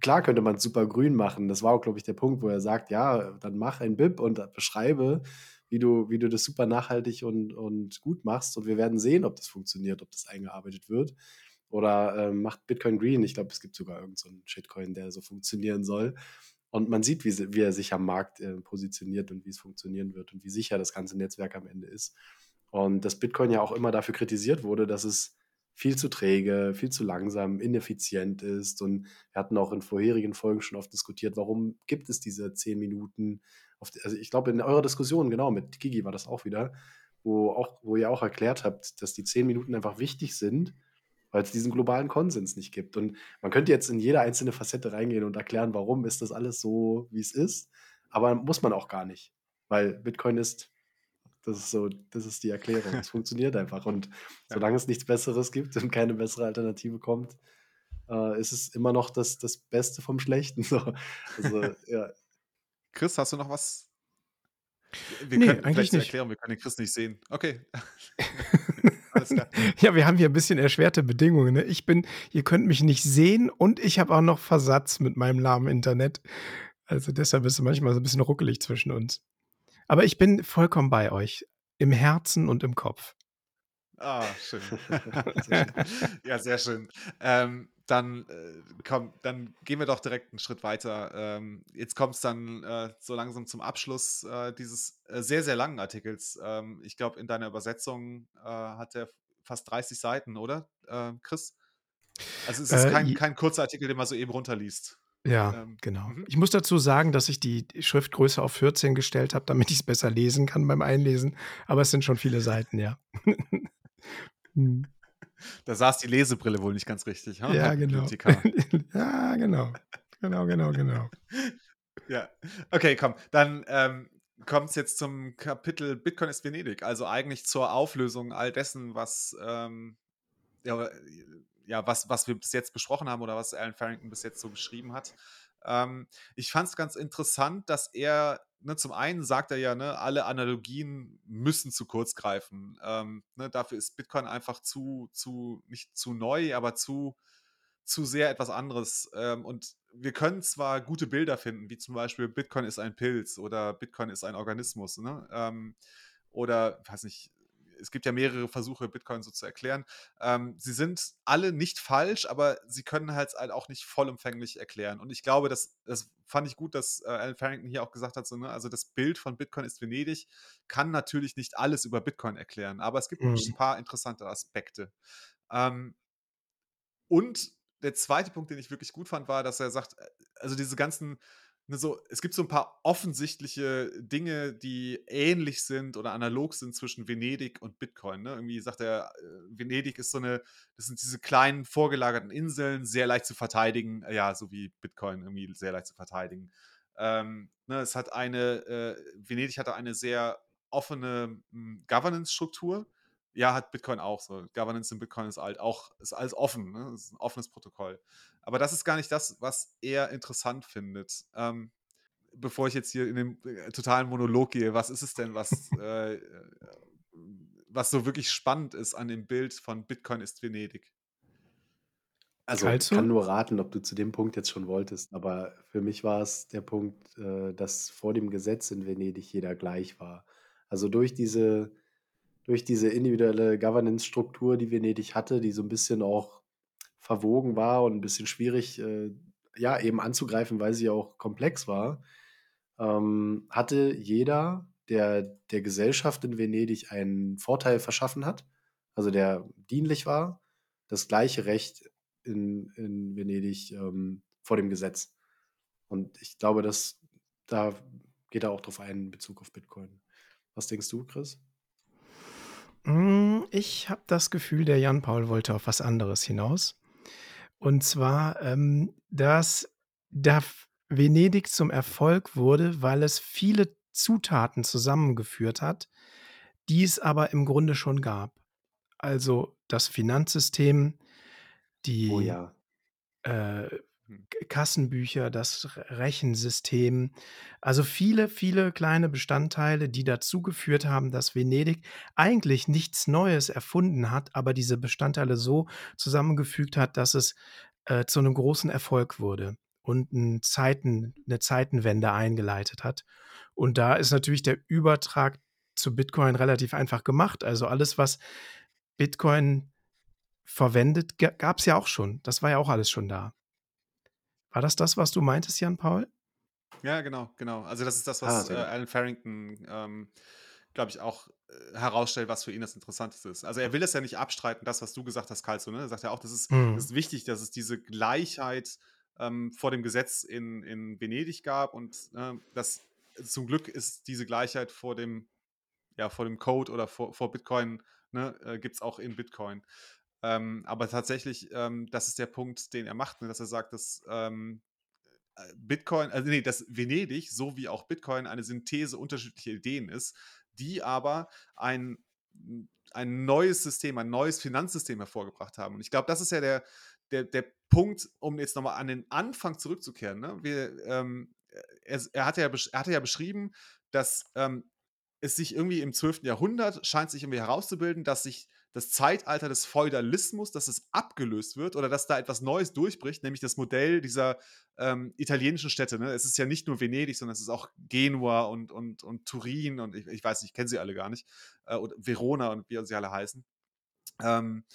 klar könnte man es super grün machen. Das war auch, glaube ich, der Punkt, wo er sagt, ja, dann mach ein BIP und beschreibe, wie du, wie du das super nachhaltig und, und gut machst. Und wir werden sehen, ob das funktioniert, ob das eingearbeitet wird. Oder ähm, macht Bitcoin Green. Ich glaube, es gibt sogar irgendeinen so Shitcoin, der so funktionieren soll. Und man sieht, wie, wie er sich am Markt äh, positioniert und wie es funktionieren wird und wie sicher das ganze Netzwerk am Ende ist. Und dass Bitcoin ja auch immer dafür kritisiert wurde, dass es viel zu träge, viel zu langsam, ineffizient ist. Und wir hatten auch in vorherigen Folgen schon oft diskutiert, warum gibt es diese zehn Minuten. Also ich glaube, in eurer Diskussion, genau, mit Gigi war das auch wieder, wo, auch, wo ihr auch erklärt habt, dass die zehn Minuten einfach wichtig sind, weil es diesen globalen Konsens nicht gibt. Und man könnte jetzt in jede einzelne Facette reingehen und erklären, warum ist das alles so, wie es ist. Aber muss man auch gar nicht, weil Bitcoin ist das ist so, das ist die Erklärung. Es funktioniert einfach. Und solange es nichts Besseres gibt und keine bessere Alternative kommt, äh, ist es immer noch das, das Beste vom Schlechten. So. Also, ja. Chris, hast du noch was? Wir nee, können eigentlich nicht. erklären, wir können den Chris nicht sehen. Okay. ja, wir haben hier ein bisschen erschwerte Bedingungen. Ne? Ich bin, ihr könnt mich nicht sehen und ich habe auch noch Versatz mit meinem lahmen Internet. Also deshalb ist es manchmal so ein bisschen ruckelig zwischen uns. Aber ich bin vollkommen bei euch. Im Herzen und im Kopf. Ah, schön. ja, sehr schön. Ähm, dann, äh, komm, dann gehen wir doch direkt einen Schritt weiter. Ähm, jetzt kommt es dann äh, so langsam zum Abschluss äh, dieses äh, sehr, sehr langen Artikels. Ähm, ich glaube, in deiner Übersetzung äh, hat er fast 30 Seiten, oder, äh, Chris? Also es ist kein, kein kurzer Artikel, den man so eben runterliest. Ja, ähm, genau. Mhm. Ich muss dazu sagen, dass ich die Schriftgröße auf 14 gestellt habe, damit ich es besser lesen kann beim Einlesen. Aber es sind schon viele Seiten, ja. Hm. Da saß die Lesebrille wohl nicht ganz richtig. Ha? Ja, genau. ja, genau. Genau, genau, genau. ja, okay, komm. Dann ähm, kommt es jetzt zum Kapitel Bitcoin ist Venedig. Also eigentlich zur Auflösung all dessen, was ähm, ja, ja, was, was wir bis jetzt besprochen haben oder was Alan Farrington bis jetzt so geschrieben hat. Ähm, ich fand es ganz interessant, dass er, ne, zum einen sagt er ja, ne, alle Analogien müssen zu kurz greifen. Ähm, ne, dafür ist Bitcoin einfach zu, zu, nicht zu neu, aber zu, zu sehr etwas anderes. Ähm, und wir können zwar gute Bilder finden, wie zum Beispiel Bitcoin ist ein Pilz oder Bitcoin ist ein Organismus, ne? Ähm, oder, weiß nicht, es gibt ja mehrere Versuche, Bitcoin so zu erklären. Ähm, sie sind alle nicht falsch, aber sie können halt auch nicht vollumfänglich erklären. Und ich glaube, das, das fand ich gut, dass äh, Alan Farrington hier auch gesagt hat, so, ne, also das Bild von Bitcoin ist Venedig, kann natürlich nicht alles über Bitcoin erklären, aber es gibt mhm. ein paar interessante Aspekte. Ähm, und der zweite Punkt, den ich wirklich gut fand, war, dass er sagt, äh, also diese ganzen ne, so, es gibt so ein paar offensichtliche Dinge, die ähnlich sind oder analog sind zwischen Venedig und Bitcoin. Ne? Irgendwie sagt er, äh, Venedig ist so eine, das sind diese kleinen vorgelagerten Inseln, sehr leicht zu verteidigen, ja, so wie Bitcoin irgendwie sehr leicht zu verteidigen. Ähm, ne, es hat eine, äh, Venedig hatte eine sehr offene hm, Governance-Struktur ja, hat Bitcoin auch so. Governance in Bitcoin ist halt auch, ist alles offen, ne? ist ein offenes Protokoll. Aber das ist gar nicht das, was er interessant findet. Ähm, bevor ich jetzt hier in den äh, totalen Monolog gehe, was ist es denn, was, äh, äh, was so wirklich spannend ist an dem Bild von Bitcoin ist Venedig? Also, ich kann nur raten, ob du zu dem Punkt jetzt schon wolltest, aber für mich war es der Punkt, äh, dass vor dem Gesetz in Venedig jeder gleich war. Also durch diese durch diese individuelle Governance-Struktur, die Venedig hatte, die so ein bisschen auch verwogen war und ein bisschen schwierig, äh, ja, eben anzugreifen, weil sie auch komplex war, ähm, hatte jeder, der der Gesellschaft in Venedig einen Vorteil verschaffen hat, also der dienlich war, das gleiche Recht in in Venedig, ähm, vor dem Gesetz. Und ich glaube, dass da geht er auch drauf ein in Bezug auf Bitcoin. Was denkst du, Chris? Hm, ich habe das Gefühl, der Jan Paul wollte auf was anderes hinaus. Und zwar, ähm, dass da Venedig zum Erfolg wurde, weil es viele Zutaten zusammengeführt hat, die es aber im Grunde schon gab. Also das Finanzsystem, Oh die ja. äh. Kassenbücher, das Rechensystem. Also viele, viele kleine Bestandteile, die dazu geführt haben, dass Venedig eigentlich nichts Neues erfunden hat, aber diese Bestandteile so zusammengefügt hat, dass es äh, zu einem großen Erfolg wurde und 'n Zeiten 'ne Zeitenwende eingeleitet hat. Und da ist natürlich der Übertrag zu Bitcoin relativ einfach gemacht. Also alles, was Bitcoin verwendet, gab es ja auch schon. Das war ja auch alles schon da. War das das, was du meintest, Jan Paul? Ja, genau, genau. Also das ist das, Ah, was äh, Alan Farrington, ähm, glaube ich, auch äh, herausstellt, was für ihn das Interessanteste ist. Also er will es ja nicht abstreiten, das, was du gesagt hast, Karl, so, ne? Er sagt ja auch, das ist, das mhm. ist wichtig, dass es diese Gleichheit ähm, vor dem Gesetz in, in Venedig gab und äh, das zum Glück ist diese Gleichheit vor dem, ja, vor dem Code oder vor, vor Bitcoin, ne, äh, gibt es auch in Bitcoin. Ähm, aber tatsächlich, ähm, das ist der Punkt, den er macht, ne, dass er sagt, dass ähm, äh, Bitcoin, also nee, dass Venedig, so wie auch Bitcoin, eine Synthese unterschiedlicher Ideen ist, die aber ein, ein neues System, ein neues Finanzsystem hervorgebracht haben. Und ich glaube, das ist ja der, der, der Punkt, um jetzt nochmal an den Anfang zurückzukehren. Ne? Wir, ähm, er, er, hatte ja, er hatte ja beschrieben, dass ähm, es sich irgendwie im 12. Jahrhundert scheint sich irgendwie herauszubilden, dass sich das Zeitalter des Feudalismus, dass es abgelöst wird oder dass da etwas Neues durchbricht, nämlich das Modell dieser ähm, italienischen Städte. Ne? Es ist ja nicht nur Venedig, sondern es ist auch Genua und, und, und Turin und ich, ich weiß nicht, ich kenne sie alle gar nicht, äh, oder Verona und wie sie alle heißen. Ähm,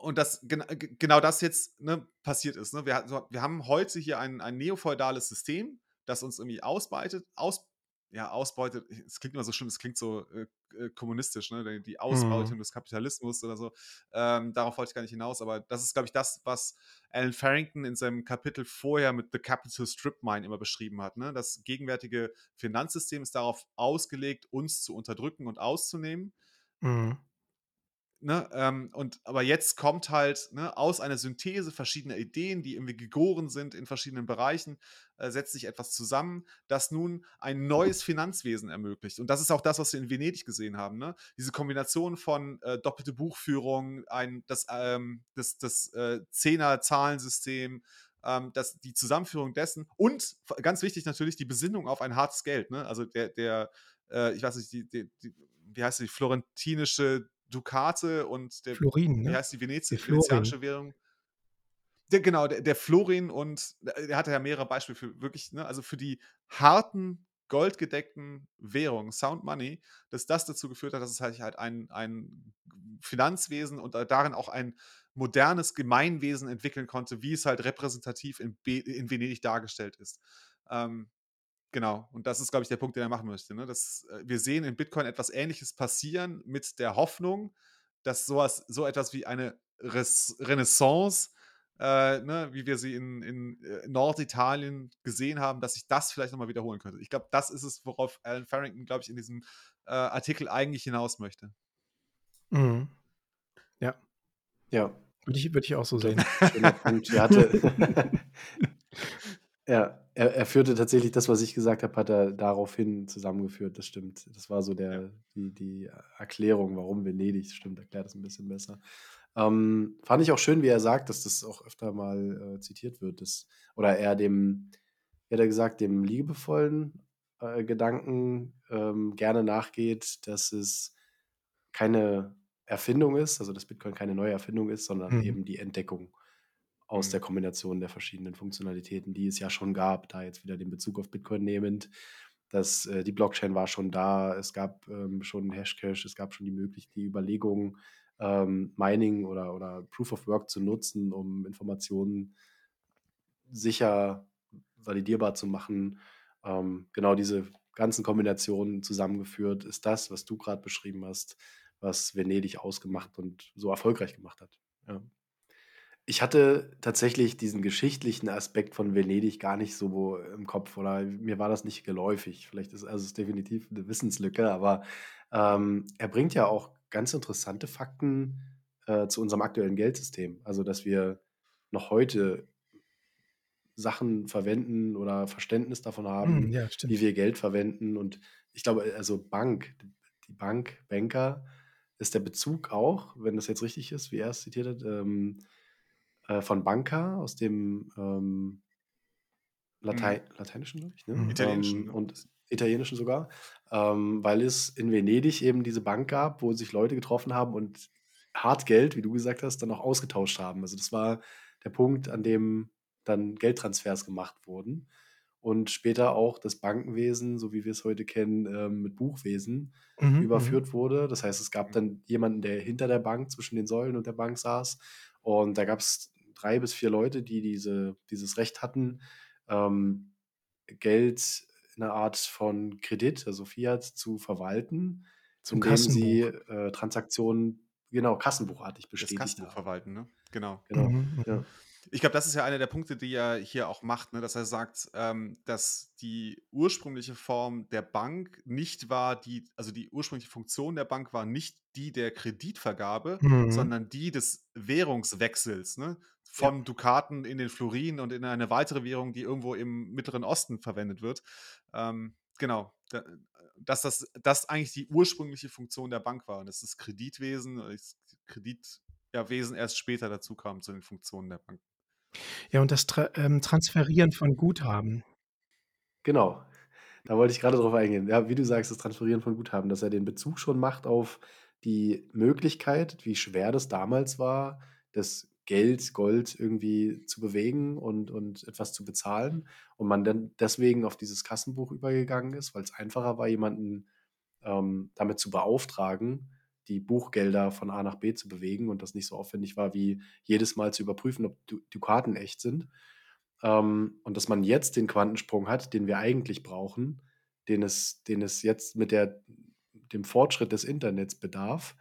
und das, genau das jetzt ne, passiert ist. Ne? Wir, wir haben heute hier ein, ein neofeudales System, das uns irgendwie ausbeutet, aus, ja, ausbeutet, es klingt immer so schlimm, es klingt so äh, äh kommunistisch, ne? die Ausbeutung mhm. des Kapitalismus oder so. Ähm, darauf wollte ich gar nicht hinaus, aber das ist, glaube ich, das, was Alan Farrington in seinem Kapitel vorher mit The Capital Strip Mine immer beschrieben hat. Ne? Das gegenwärtige Finanzsystem ist darauf ausgelegt, uns zu unterdrücken und auszunehmen. Mhm. Ne, ähm, und aber jetzt kommt halt ne, aus einer Synthese verschiedener Ideen, die irgendwie gegoren sind in verschiedenen Bereichen, äh, setzt sich etwas zusammen, das nun ein neues Finanzwesen ermöglicht. Und das ist auch das, was wir in Venedig gesehen haben. Ne? Diese Kombination von äh, doppelte Buchführung, ein, das, ähm, das, das äh, Zehner-Zahlensystem, ähm, das, die Zusammenführung dessen und ganz wichtig natürlich die Besinnung auf ein hartes Geld. Ne? Also der, der äh, ich weiß nicht, die, die, die, wie heißt die, florentinische Dukate und der, Florin, ne? wie heißt die Venezi die venezianische Währung? Der, genau, der, der Florin und der hatte ja mehrere Beispiele für wirklich, ne, also für die harten, goldgedeckten Währungen, Sound Money, dass das dazu geführt hat, dass es halt, halt ein, ein Finanzwesen und darin auch ein modernes Gemeinwesen entwickeln konnte, wie es halt repräsentativ in, in Venedig dargestellt ist. Ähm, Genau, und das ist, glaube ich, der Punkt, den er machen möchte. Ne? Das, äh, wir sehen in Bitcoin etwas Ähnliches passieren mit der Hoffnung, dass sowas, so etwas wie eine Res Renaissance, äh, ne, wie wir sie in, in äh, Norditalien gesehen haben, dass sich das vielleicht nochmal wiederholen könnte. Ich glaube, das ist es, worauf Alan Farrington, glaube ich, in diesem äh, Artikel eigentlich hinaus möchte. Mhm. Ja. Ja. Würde ich, würd ich auch so sehen. Schöner Punkt. Hatte, ja, er er führte tatsächlich das, was ich gesagt habe, hat er daraufhin zusammengeführt. Das stimmt. Das war so Ja. der die die Erklärung, warum Venedig. Das stimmt, erklärt das 'n bisschen besser. Ähm, fand ich auch schön, wie er sagt, dass das auch öfter mal, äh, zitiert wird, dass oder er dem wie hat er gesagt, dem liebevollen, äh, Gedanken, ähm, gerne nachgeht, dass es keine Erfindung ist, also dass Bitcoin keine neue Erfindung ist, sondern Mhm. eben die Entdeckung aus der Mhm. Kombination der verschiedenen Funktionalitäten, die es ja schon gab, da jetzt wieder den Bezug auf Bitcoin nehmend, dass, äh, die Blockchain war schon da, es gab, ähm, schon Hashcash, es gab schon die möglich die Überlegung, ähm, Mining oder oder Proof of Work zu nutzen, um Informationen sicher validierbar zu machen. Ähm, genau diese ganzen Kombinationen zusammengeführt ist das, was du grad beschrieben hast, was Venedig ausgemacht und so erfolgreich gemacht hat. Ja. Ich hatte tatsächlich diesen geschichtlichen Aspekt von Venedig gar nicht so im Kopf oder mir war das nicht geläufig. Vielleicht ist also, es definitiv 'ne Wissenslücke, aber, ähm, er bringt ja auch ganz interessante Fakten, äh, zu unserem aktuellen Geldsystem. Also, dass wir noch heute Sachen verwenden oder Verständnis davon haben, ja, wie wir Geld verwenden und ich glaube, äh, also Bank die Bank, Banker ist der Bezug auch, wenn das jetzt richtig ist, wie er es zitiert hat, ähm, äh, von Banca aus dem, ähm Latei Mhm. Lateinischen, glaube ich, ne? Mhm. Italienischen, Ähm, und Italienischen sogar, ähm, weil es in Venedig eben diese Bank gab, wo sich Leute getroffen haben und Hartgeld, wie du gesagt hast, dann auch ausgetauscht haben. Also, das war der Punkt, an dem dann Geldtransfers gemacht wurden und später auch das Bankenwesen, so wie wir's heute kennen, ähm, mit Buchwesen Mhm, mhm. überführt wurde. Das heißt, es gab dann jemanden, der hinter der Bank zwischen den Säulen und der Bank saß und da gab's 3 bis 4 Leute, die diese dieses Recht hatten, ähm, Geld in 'ner Art von Kredit, also Fiat, zu verwalten, Zum indem sie, äh, Transaktionen genau, kassenbuchartig Das bestätigt Kassenbuch haben. verwalten, ne? Genau. Genau, Mhm, ja. mhm. Ich glaube, das ist ja einer der Punkte, die er hier auch macht, ne, dass er sagt, ähm, dass die ursprüngliche Form der Bank nicht war die also, die ursprüngliche Funktion der Bank war nicht die der Kreditvergabe, Mhm. sondern die des Währungswechsels, ne? Ja. Von Dukaten in den Florin und in eine weitere Währung, die irgendwo im Mittleren Osten verwendet wird. Ähm, genau, da äh, dass das das eigentlich die ursprüngliche Funktion der Bank war und dass das Kreditwesen oder das Kredit ja, Wesen erst später dazukam zu den Funktionen der Bank. Ja, und das Tra ähm, Transferieren von Guthaben. Genau. Da wollte ich grade drauf eingehen. Ja, wie du sagst, das Transferieren von Guthaben, dass er den Bezug schon macht auf die Möglichkeit, wie schwer das damals war, das Geld, Gold irgendwie zu bewegen und und etwas zu bezahlen und man dann deswegen auf dieses Kassenbuch übergegangen ist, weil's einfacher war, jemanden, ähm, damit zu beauftragen, die Buchgelder von A nach B zu bewegen und das nicht so aufwendig war, wie jedes Mal zu überprüfen, ob Du Dukaten echt sind. Ähm, und dass man jetzt den Quantensprung hat, den wir eigentlich brauchen, den es den es jetzt mit der dem Fortschritt des Internets bedarf,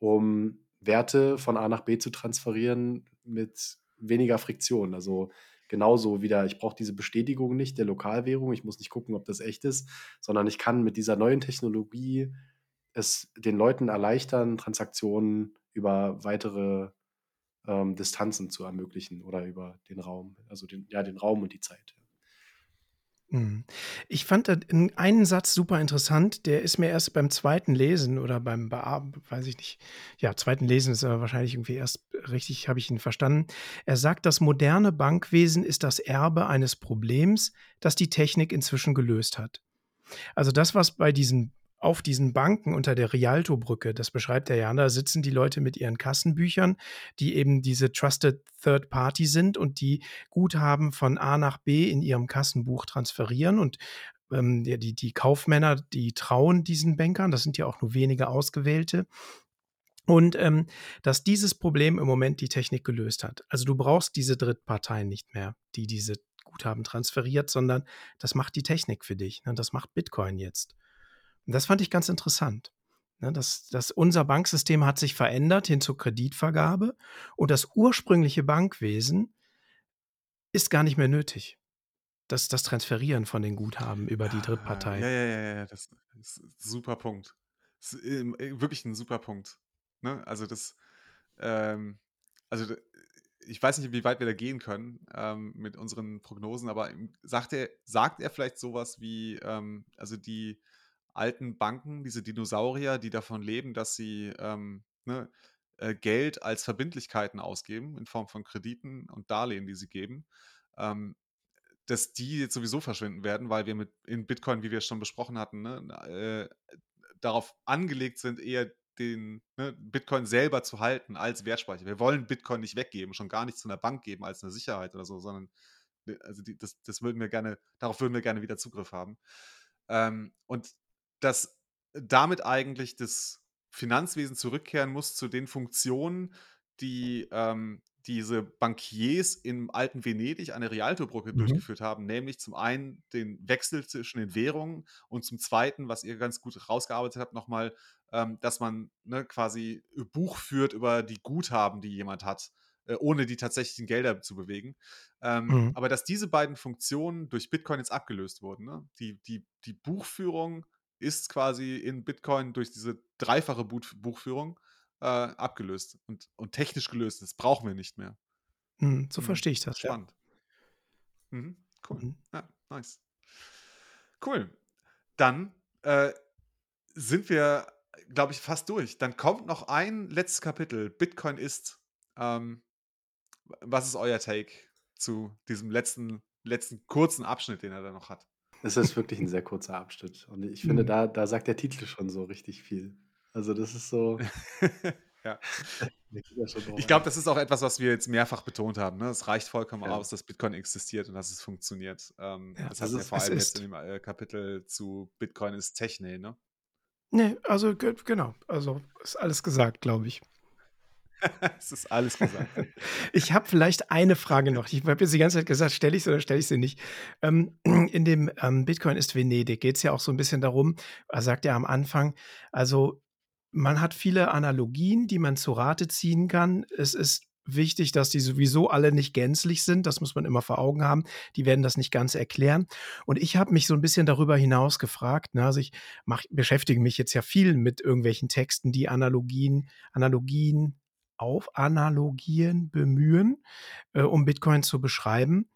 um Werte von A nach B zu transferieren mit weniger Friktion. Also, genauso wieder ich brauche diese Bestätigung nicht der Lokalwährung. Ich muss nicht gucken, ob das echt ist, sondern ich kann mit dieser neuen Technologie es den Leuten erleichtern, Transaktionen über weitere, ähm, Distanzen zu ermöglichen oder über den Raum, also den ja, den Raum und die Zeit. Mhm. Ich fand n einen Satz super interessant, der ist mir erst beim 2. Lesen oder beim Bearb weiß ich nicht ja, 2. Lesen ist er wahrscheinlich irgendwie erst richtig habe ich ihn verstanden. Er sagt: „Das moderne Bankwesen ist das Erbe eines Problems, das die Technik inzwischen gelöst hat.“ Also, das, was bei diesen auf diesen Banken unter der Rialtobrücke, das beschreibt er ja, da sitzen die Leute mit ihren Kassenbüchern, die eben diese Trusted Third Party sind und die Guthaben von A nach B in ihrem Kassenbuch transferieren und, ähm, die die Kaufmänner, die trauen diesen Bankern, das sind ja auch nur wenige Ausgewählte. Und, ähm, dass dieses Problem im Moment die Technik gelöst hat. Also, du brauchst diese Drittpartei nicht mehr, die diese Guthaben transferiert, sondern das macht die Technik für dich, ne? Das macht Bitcoin jetzt. Und das fand ich ganz interessant, ne, dass dass unser Banksystem hat sich verändert hin zur Kreditvergabe und das ursprüngliche Bankwesen ist gar nicht mehr nötig. Das das Transferieren von den Guthaben über die Ah, Drittpartei. ja, ja, ja, ja, das ist super Punkt. Ist, ähm, äh, wirklich 'n super Punkt, ne? Also, das, ähm also, ich weiß nicht, wie weit wir da gehen können ähm, mit unseren Prognosen, aber sagt er, sagt er vielleicht sowas wie, ähm, also die alten Banken, diese Dinosaurier, die davon leben, dass sie ähm, ne, äh, Geld als Verbindlichkeiten ausgeben in Form von Krediten und Darlehen, die sie geben, ähm, dass die jetzt sowieso verschwinden werden, weil wir mit in Bitcoin, wie wir schon besprochen hatten, ne, äh, darauf angelegt sind, eher den ne, Bitcoin selber zu halten als Wertspeicher. Wir wollen Bitcoin nicht weggeben, schon gar nicht zu einer Bank geben als eine Sicherheit oder so, sondern ne, also die, das, das würden wir gerne, darauf würden wir gerne wieder Zugriff haben. Ähm, und dass damit eigentlich das Finanzwesen zurückkehren muss zu den Funktionen, die ähm, diese Bankiers im alten Venedig an der Rialtobrücke mhm. durchgeführt haben, nämlich zum einen den Wechsel zwischen den Währungen und zum zweiten, was ihr ganz gut rausgearbeitet habt, nochmal, ähm, dass man ne, quasi Buch führt über die Guthaben, die jemand hat, äh, ohne die tatsächlichen Gelder zu bewegen. Ähm, mhm. Aber dass diese beiden Funktionen durch Bitcoin jetzt abgelöst wurden. Ne? Die, die, die Buchführung ist quasi in Bitcoin durch diese dreifache Buchführung äh, abgelöst und, und technisch gelöst. Das brauchen wir nicht mehr. Mhm, so mhm. verstehe ich das. Spannend. Ja. Mhm, cool. Mhm. Ja, nice. Cool. Dann äh, sind wir, glaube ich, fast durch. Dann kommt noch ein letztes Kapitel. Bitcoin ist. Ähm, was ist euer Take zu diesem letzten, letzten kurzen Abschnitt, den er da noch hat? Es ist wirklich ein sehr kurzer Abschnitt. Und ich finde, mhm. da, da sagt der Titel schon so richtig viel. Also, das ist so. ja. Ich glaube, das ist auch etwas, was wir jetzt mehrfach betont haben. Ne? Es reicht vollkommen ja. aus, dass Bitcoin existiert und dass es funktioniert. Ähm, ja, das heißt ja vor allem jetzt in dem äh, Kapitel zu Bitcoin ist Techne, ne? Nee, also genau. Also ist alles gesagt, glaube ich. es ist alles gesagt. ich habe vielleicht eine Frage noch. Ich habe jetzt die ganze Zeit gesagt, stelle ich sie oder stelle ich sie nicht. Ähm, in dem ähm, Bitcoin ist Venedig geht es ja auch so ein bisschen darum, er sagt ja am Anfang, also man hat viele Analogien, die man zu Rate ziehen kann. Es ist wichtig, dass die sowieso alle nicht gänzlich sind. Das muss man immer vor Augen haben. Die werden das nicht ganz erklären. Und ich habe mich so ein bisschen darüber hinaus gefragt. Ne? Also ich mach, beschäftige mich jetzt ja viel mit irgendwelchen Texten, die Analogien, Analogien auf Analogien bemühen, äh, um Bitcoin zu beschreiben.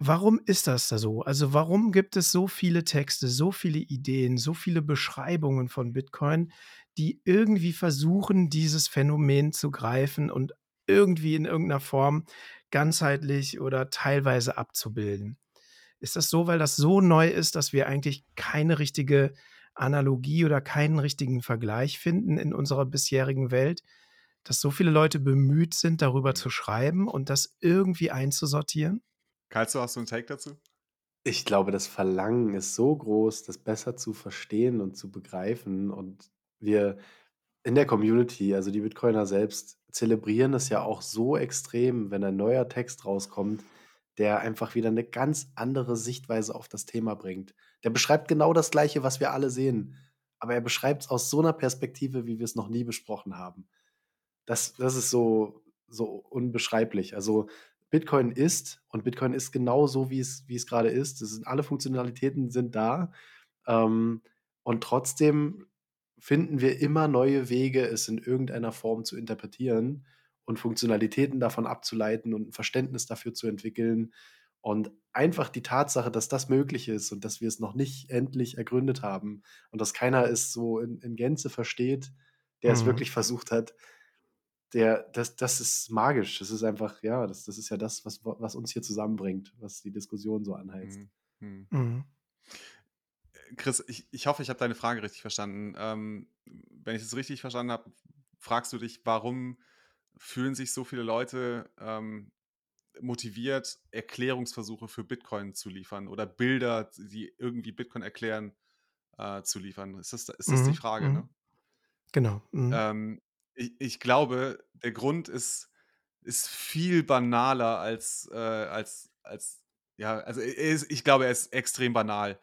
Warum ist das da so? Also, warum gibt es so viele Texte, so viele Ideen, so viele Beschreibungen von Bitcoin, die irgendwie versuchen, dieses Phänomen zu greifen und irgendwie in irgendeiner Form ganzheitlich oder teilweise abzubilden? Ist das so, weil das so neu ist, dass wir eigentlich keine richtige Analogie oder keinen richtigen Vergleich finden in unserer bisherigen Welt, dass so viele Leute bemüht sind, darüber zu schreiben und das irgendwie einzusortieren? Kalzo, hast du einen Take dazu? Ich glaube, das Verlangen ist so groß, das besser zu verstehen und zu begreifen. Und wir in der Community, also die Bitcoiner selbst, zelebrieren das ja auch so extrem, wenn ein neuer Text rauskommt, der einfach wieder eine ganz andere Sichtweise auf das Thema bringt. Der beschreibt genau das Gleiche, was wir alle sehen, aber er beschreibt es aus so einer Perspektive, wie wir es noch nie besprochen haben. Das, das ist so, so unbeschreiblich. Also Bitcoin ist und Bitcoin ist genau so, wie es, wie es gerade ist. Es sind, alle Funktionalitäten sind da. Ähm, und trotzdem finden wir immer neue Wege, es in irgendeiner Form zu interpretieren und Funktionalitäten davon abzuleiten und ein Verständnis dafür zu entwickeln. Und einfach die Tatsache, dass das möglich ist und dass wir es noch nicht endlich ergründet haben und dass keiner es so in, in Gänze versteht, der mhm. es wirklich versucht hat, der, das, das ist magisch. Das ist einfach, ja, das, das ist ja das, was, was uns hier zusammenbringt, was die Diskussion so anheizt. Mhm. Mhm. mhm. Chris, ich, ich hoffe, ich habe deine Frage richtig verstanden. Ähm, wenn ich es richtig verstanden habe, fragst du dich, warum fühlen sich so viele Leute ähm, motiviert, Erklärungsversuche für Bitcoin zu liefern oder Bilder, die irgendwie Bitcoin erklären, äh, zu liefern? Ist das, ist das mhm. die Frage, ne? Genau. Ähm, ich, ich glaube, der Grund ist, ist viel banaler als, äh, als, als, ja, also ist, ich glaube, er ist extrem banal.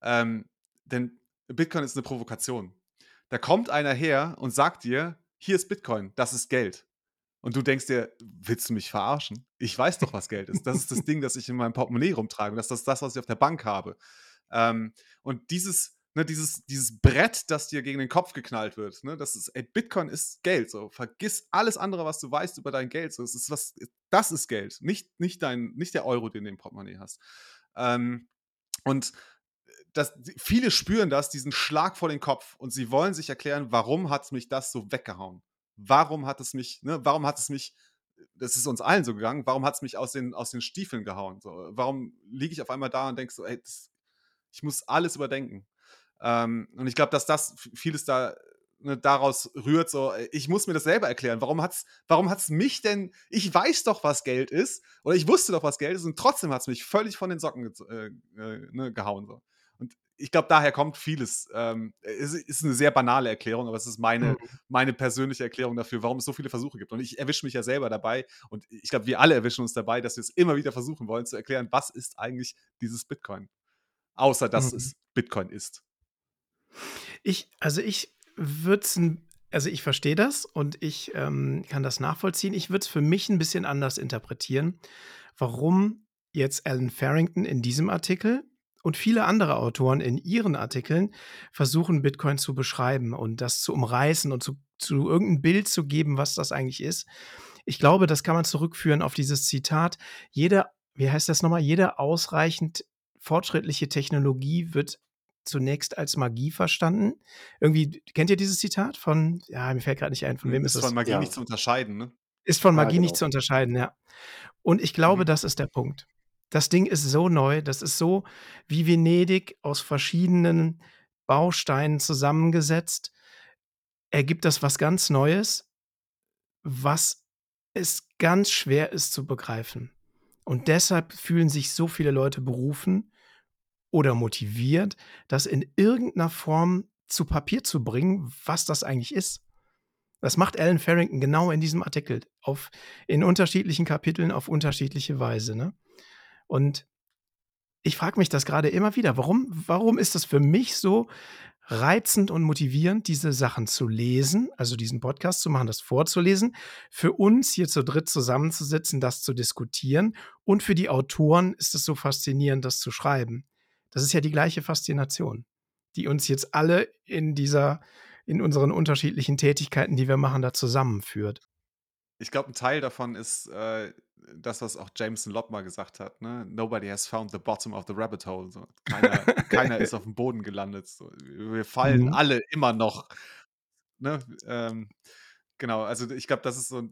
Ähm, denn Bitcoin ist eine Provokation. Da kommt einer her und sagt dir, hier ist Bitcoin, das ist Geld. Und du denkst dir, willst du mich verarschen? Ich weiß doch, was Geld ist. Das ist das Ding, das ich in meinem Portemonnaie rumtrage. Das ist das, was ich auf der Bank habe. Ähm, und dieses ne, dieses, dieses Brett, das dir gegen den Kopf geknallt wird. Ne? Das ist, ey, Bitcoin ist Geld. So. Vergiss alles andere, was du weißt über dein Geld. So. Das, ist was, das ist Geld, nicht, nicht, dein, nicht der Euro, den du im Portemonnaie hast. Ähm, und das, viele spüren das, diesen Schlag vor den Kopf und sie wollen sich erklären, warum hat mich das so weggehauen? Warum hat es mich, ne, warum hat es mich, das ist uns allen so gegangen, warum hat es mich aus den, aus den Stiefeln gehauen? So, warum liege ich auf einmal da und denke so, ey, das, ich muss alles überdenken. Ähm, und ich glaube, dass das vieles da ne, daraus rührt, so, ich muss mir das selber erklären. Warum hat's, warum hat's mich denn, ich weiß doch, was Geld ist, oder ich wusste doch, was Geld ist, und trotzdem hat es mich völlig von den Socken äh, äh, ne, gehauen. So. Und ich glaube, daher kommt vieles. Ähm, es ist eine sehr banale Erklärung, aber es ist meine, mhm. meine persönliche Erklärung dafür, warum es so viele Versuche gibt. Und ich erwische mich ja selber dabei. Und ich glaube, wir alle erwischen uns dabei, dass wir es immer wieder versuchen wollen zu erklären, was ist eigentlich dieses Bitcoin. Außer, dass mhm. es Bitcoin ist. Ich, also ich würde also ich verstehe das und ich ähm, kann das nachvollziehen. Ich würde es für mich ein bisschen anders interpretieren, warum jetzt Alan Farrington in diesem Artikel und viele andere Autoren in ihren Artikeln versuchen, Bitcoin zu beschreiben und das zu umreißen und zu, zu irgendein Bild zu geben, was das eigentlich ist. Ich glaube, das kann man zurückführen auf dieses Zitat. Jede, wie heißt das nochmal? Jede ausreichend fortschrittliche Technologie wird zunächst als Magie verstanden. Irgendwie, kennt ihr dieses Zitat von, ja, mir fällt gerade nicht ein, von wem ist, ist das? Ist von Magie ja. nicht zu unterscheiden, ne? Ist von Magie ja, genau. nicht zu unterscheiden, ja. Und ich glaube, mhm. das ist der Punkt. Das Ding ist so neu, das ist so wie Venedig aus verschiedenen Bausteinen zusammengesetzt. Ergibt das was ganz Neues, was es ganz schwer ist zu begreifen. Und deshalb fühlen sich so viele Leute berufen oder motiviert, das in irgendeiner Form zu Papier zu bringen, was das eigentlich ist. Das macht Alan Farrington genau in diesem Artikel, auf, in unterschiedlichen Kapiteln auf unterschiedliche Weise. Ne? Und ich frage mich das gerade immer wieder. Warum, warum ist das für mich so reizend und motivierend, diese Sachen zu lesen, also diesen Podcast zu machen, das vorzulesen, für uns hier zu dritt zusammenzusitzen, das zu diskutieren und für die Autoren ist es so faszinierend, das zu schreiben. Das ist ja die gleiche Faszination, die uns jetzt alle in dieser, in unseren unterschiedlichen Tätigkeiten, die wir machen, da zusammenführt. Ich glaube, ein Teil davon ist äh, das, was auch Jameson Lott mal gesagt hat. Ne? Nobody has found the bottom of the rabbit hole. So. Keiner, keiner ist auf dem Boden gelandet. So. Wir fallen mhm. alle immer noch. Ne? Ähm, genau, also ich glaube, das ist so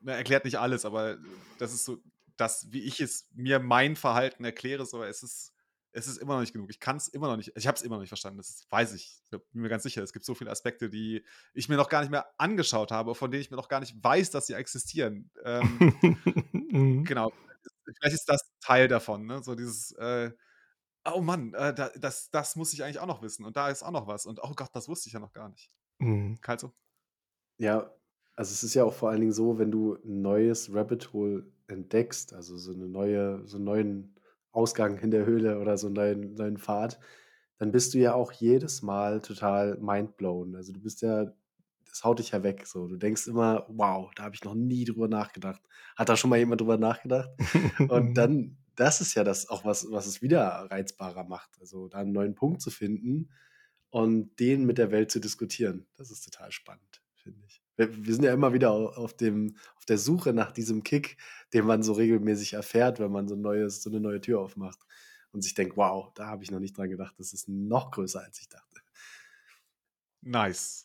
ne, erklärt nicht alles, aber das ist so, das, wie ich es mir mein Verhalten erkläre, so es ist es ist immer noch nicht genug. Ich kann es immer noch nicht, ich habe es immer noch nicht verstanden. Das weiß ich. Ich bin mir ganz sicher. Es gibt so viele Aspekte, die ich mir noch gar nicht mehr angeschaut habe, von denen ich mir noch gar nicht weiß, dass sie existieren. Ähm, mhm. genau. Vielleicht ist das Teil davon, ne? So dieses, äh, oh Mann, äh, da, das, das muss ich eigentlich auch noch wissen. Und da ist auch noch was. Und oh Gott, das wusste ich ja noch gar nicht. Mhm. Kalzo? Ja, also es ist ja auch vor allen Dingen so, wenn du ein neues Rabbit Hole entdeckst, also so eine neue, so einen neuen Ausgang in der Höhle oder so 'n neuen neuen Pfad, dann bist du ja auch jedes Mal total mindblown. Also, du bist ja das haut dich ja weg so. Du denkst immer: „Wow, da habe ich noch nie drüber nachgedacht. Hat da schon mal jemand drüber nachgedacht?“ Und dann das ist ja das auch was was es wieder reizbarer macht. Also, da einen neuen Punkt zu finden und den mit der Welt zu diskutieren. Das ist total spannend, finde ich. Wir wir sind ja immer wieder auf dem auf der Suche nach diesem Kick, den man so regelmäßig erfährt, wenn man so neues so 'ne neue Tür aufmacht und sich denkt: „Wow, da habe ich noch nicht dran gedacht. Das ist noch größer, als ich dachte.“ Nice.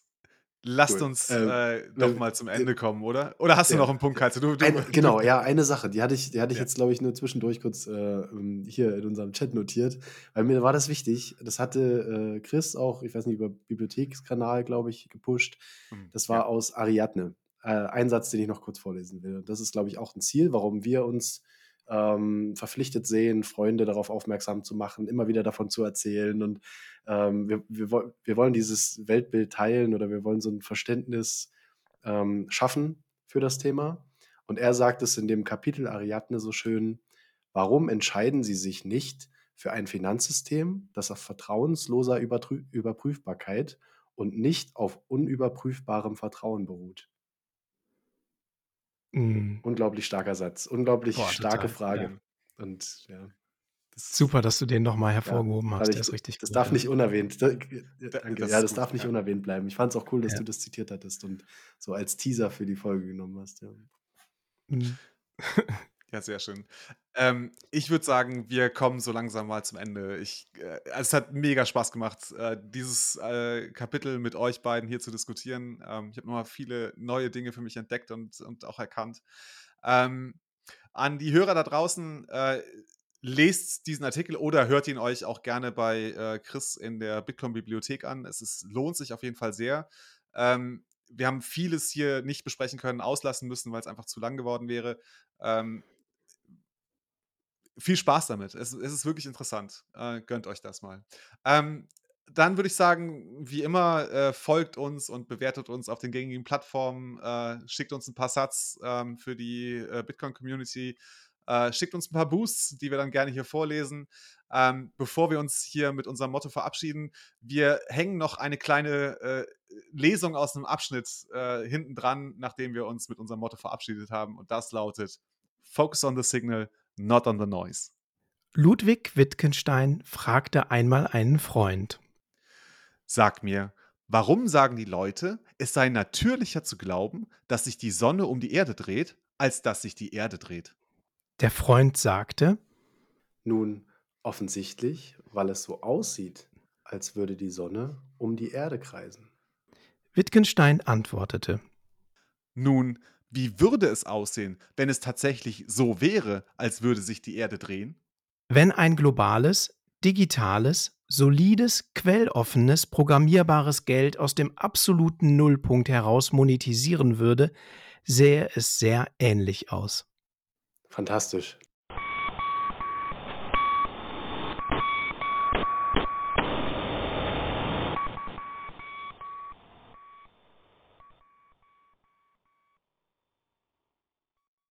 Lasst Cool. uns Ähm, äh, noch mal zum Ende kommen, oder? Oder hast du noch einen Punkt, Katze? Du, du, Eine, genau, ja, eine Sache, die hatte ich, die hatte ich ja. jetzt, glaube ich, nur zwischendurch kurz äh, ähm, hier in unserem Chat notiert, weil mir war das wichtig. Das hatte äh, Chris auch, ich weiß nicht, über Bibliothekskanal, glaube ich, gepusht. Hm, das war ja. aus Ariadne. Äh, ein Satz, den ich noch kurz vorlesen will. Und das ist, glaube ich, auch ein Ziel, warum wir uns ähm, verpflichtet sehen, Freunde darauf aufmerksam zu machen, immer wieder davon zu erzählen. Und ähm, wir, wir, wir wollen dieses Weltbild teilen oder wir wollen so ein Verständnis ähm, schaffen für das Thema. Und er sagt es in dem Kapitel Ariadne so schön, warum entscheiden Sie sich nicht für ein Finanzsystem, das auf vertrauensloser Überprüfbarkeit und nicht auf unüberprüfbarem Vertrauen beruht? Mhm. Unglaublich starker Satz, unglaublich Boah, starke total, Frage. Ja. Und ja, Super, dass du den nochmal hervorgehoben ja, hast. Der ist richtig Das gut, darf ja. nicht unerwähnt. Da, danke. Das ja, das gut, darf nicht unerwähnt bleiben. Ich fand es auch cool, dass du das zitiert hattest und so als Teaser für die Folge genommen hast. Mhm. ja sehr schön. Ähm, ich würde sagen, wir kommen so langsam mal zum Ende. Ich, äh, also es hat mega Spaß gemacht, äh, dieses äh, Kapitel mit euch beiden hier zu diskutieren. Ähm, ich habe nochmal viele neue Dinge für mich entdeckt und, und auch erkannt. Ähm, an die Hörer da draußen, äh, lest diesen Artikel oder hört ihn euch auch gerne bei äh, Chris in der Bitcoin-Bibliothek an. Es ist, lohnt sich auf jeden Fall sehr. Ähm, wir haben vieles hier nicht besprechen können, auslassen müssen, weil es einfach zu lang geworden wäre. Ähm, viel Spaß damit. Es, es ist wirklich interessant. Äh, gönnt euch das mal. Ähm, dann würde ich sagen, wie immer, äh, folgt uns und bewertet uns auf den gängigen Plattformen. Äh, schickt uns ein paar Satz ähm, für die äh, Bitcoin-Community. Äh, schickt uns ein paar Boosts, die wir dann gerne hier vorlesen. Ähm, bevor wir uns hier mit unserem Motto verabschieden, wir hängen noch eine kleine äh, Lesung aus einem Abschnitt äh, hinten dran, nachdem wir uns mit unserem Motto verabschiedet haben. Und das lautet: Focus on the signal, not on the noise. Ludwig Wittgenstein fragte einmal einen Freund. Sag mir, warum sagen die Leute, es sei natürlicher zu glauben, dass sich die Sonne um die Erde dreht, als dass sich die Erde dreht? Der Freund sagte, Nun, offensichtlich, weil es so aussieht, als würde die Sonne um die Erde kreisen. Wittgenstein antwortete, Nun, wie würde es aussehen, wenn es tatsächlich so wäre, als würde sich die Erde drehen? Wenn ein globales, digitales, solides, quelloffenes, programmierbares Geld aus dem absoluten Nullpunkt heraus monetisieren würde, sähe es sehr ähnlich aus. Fantastisch.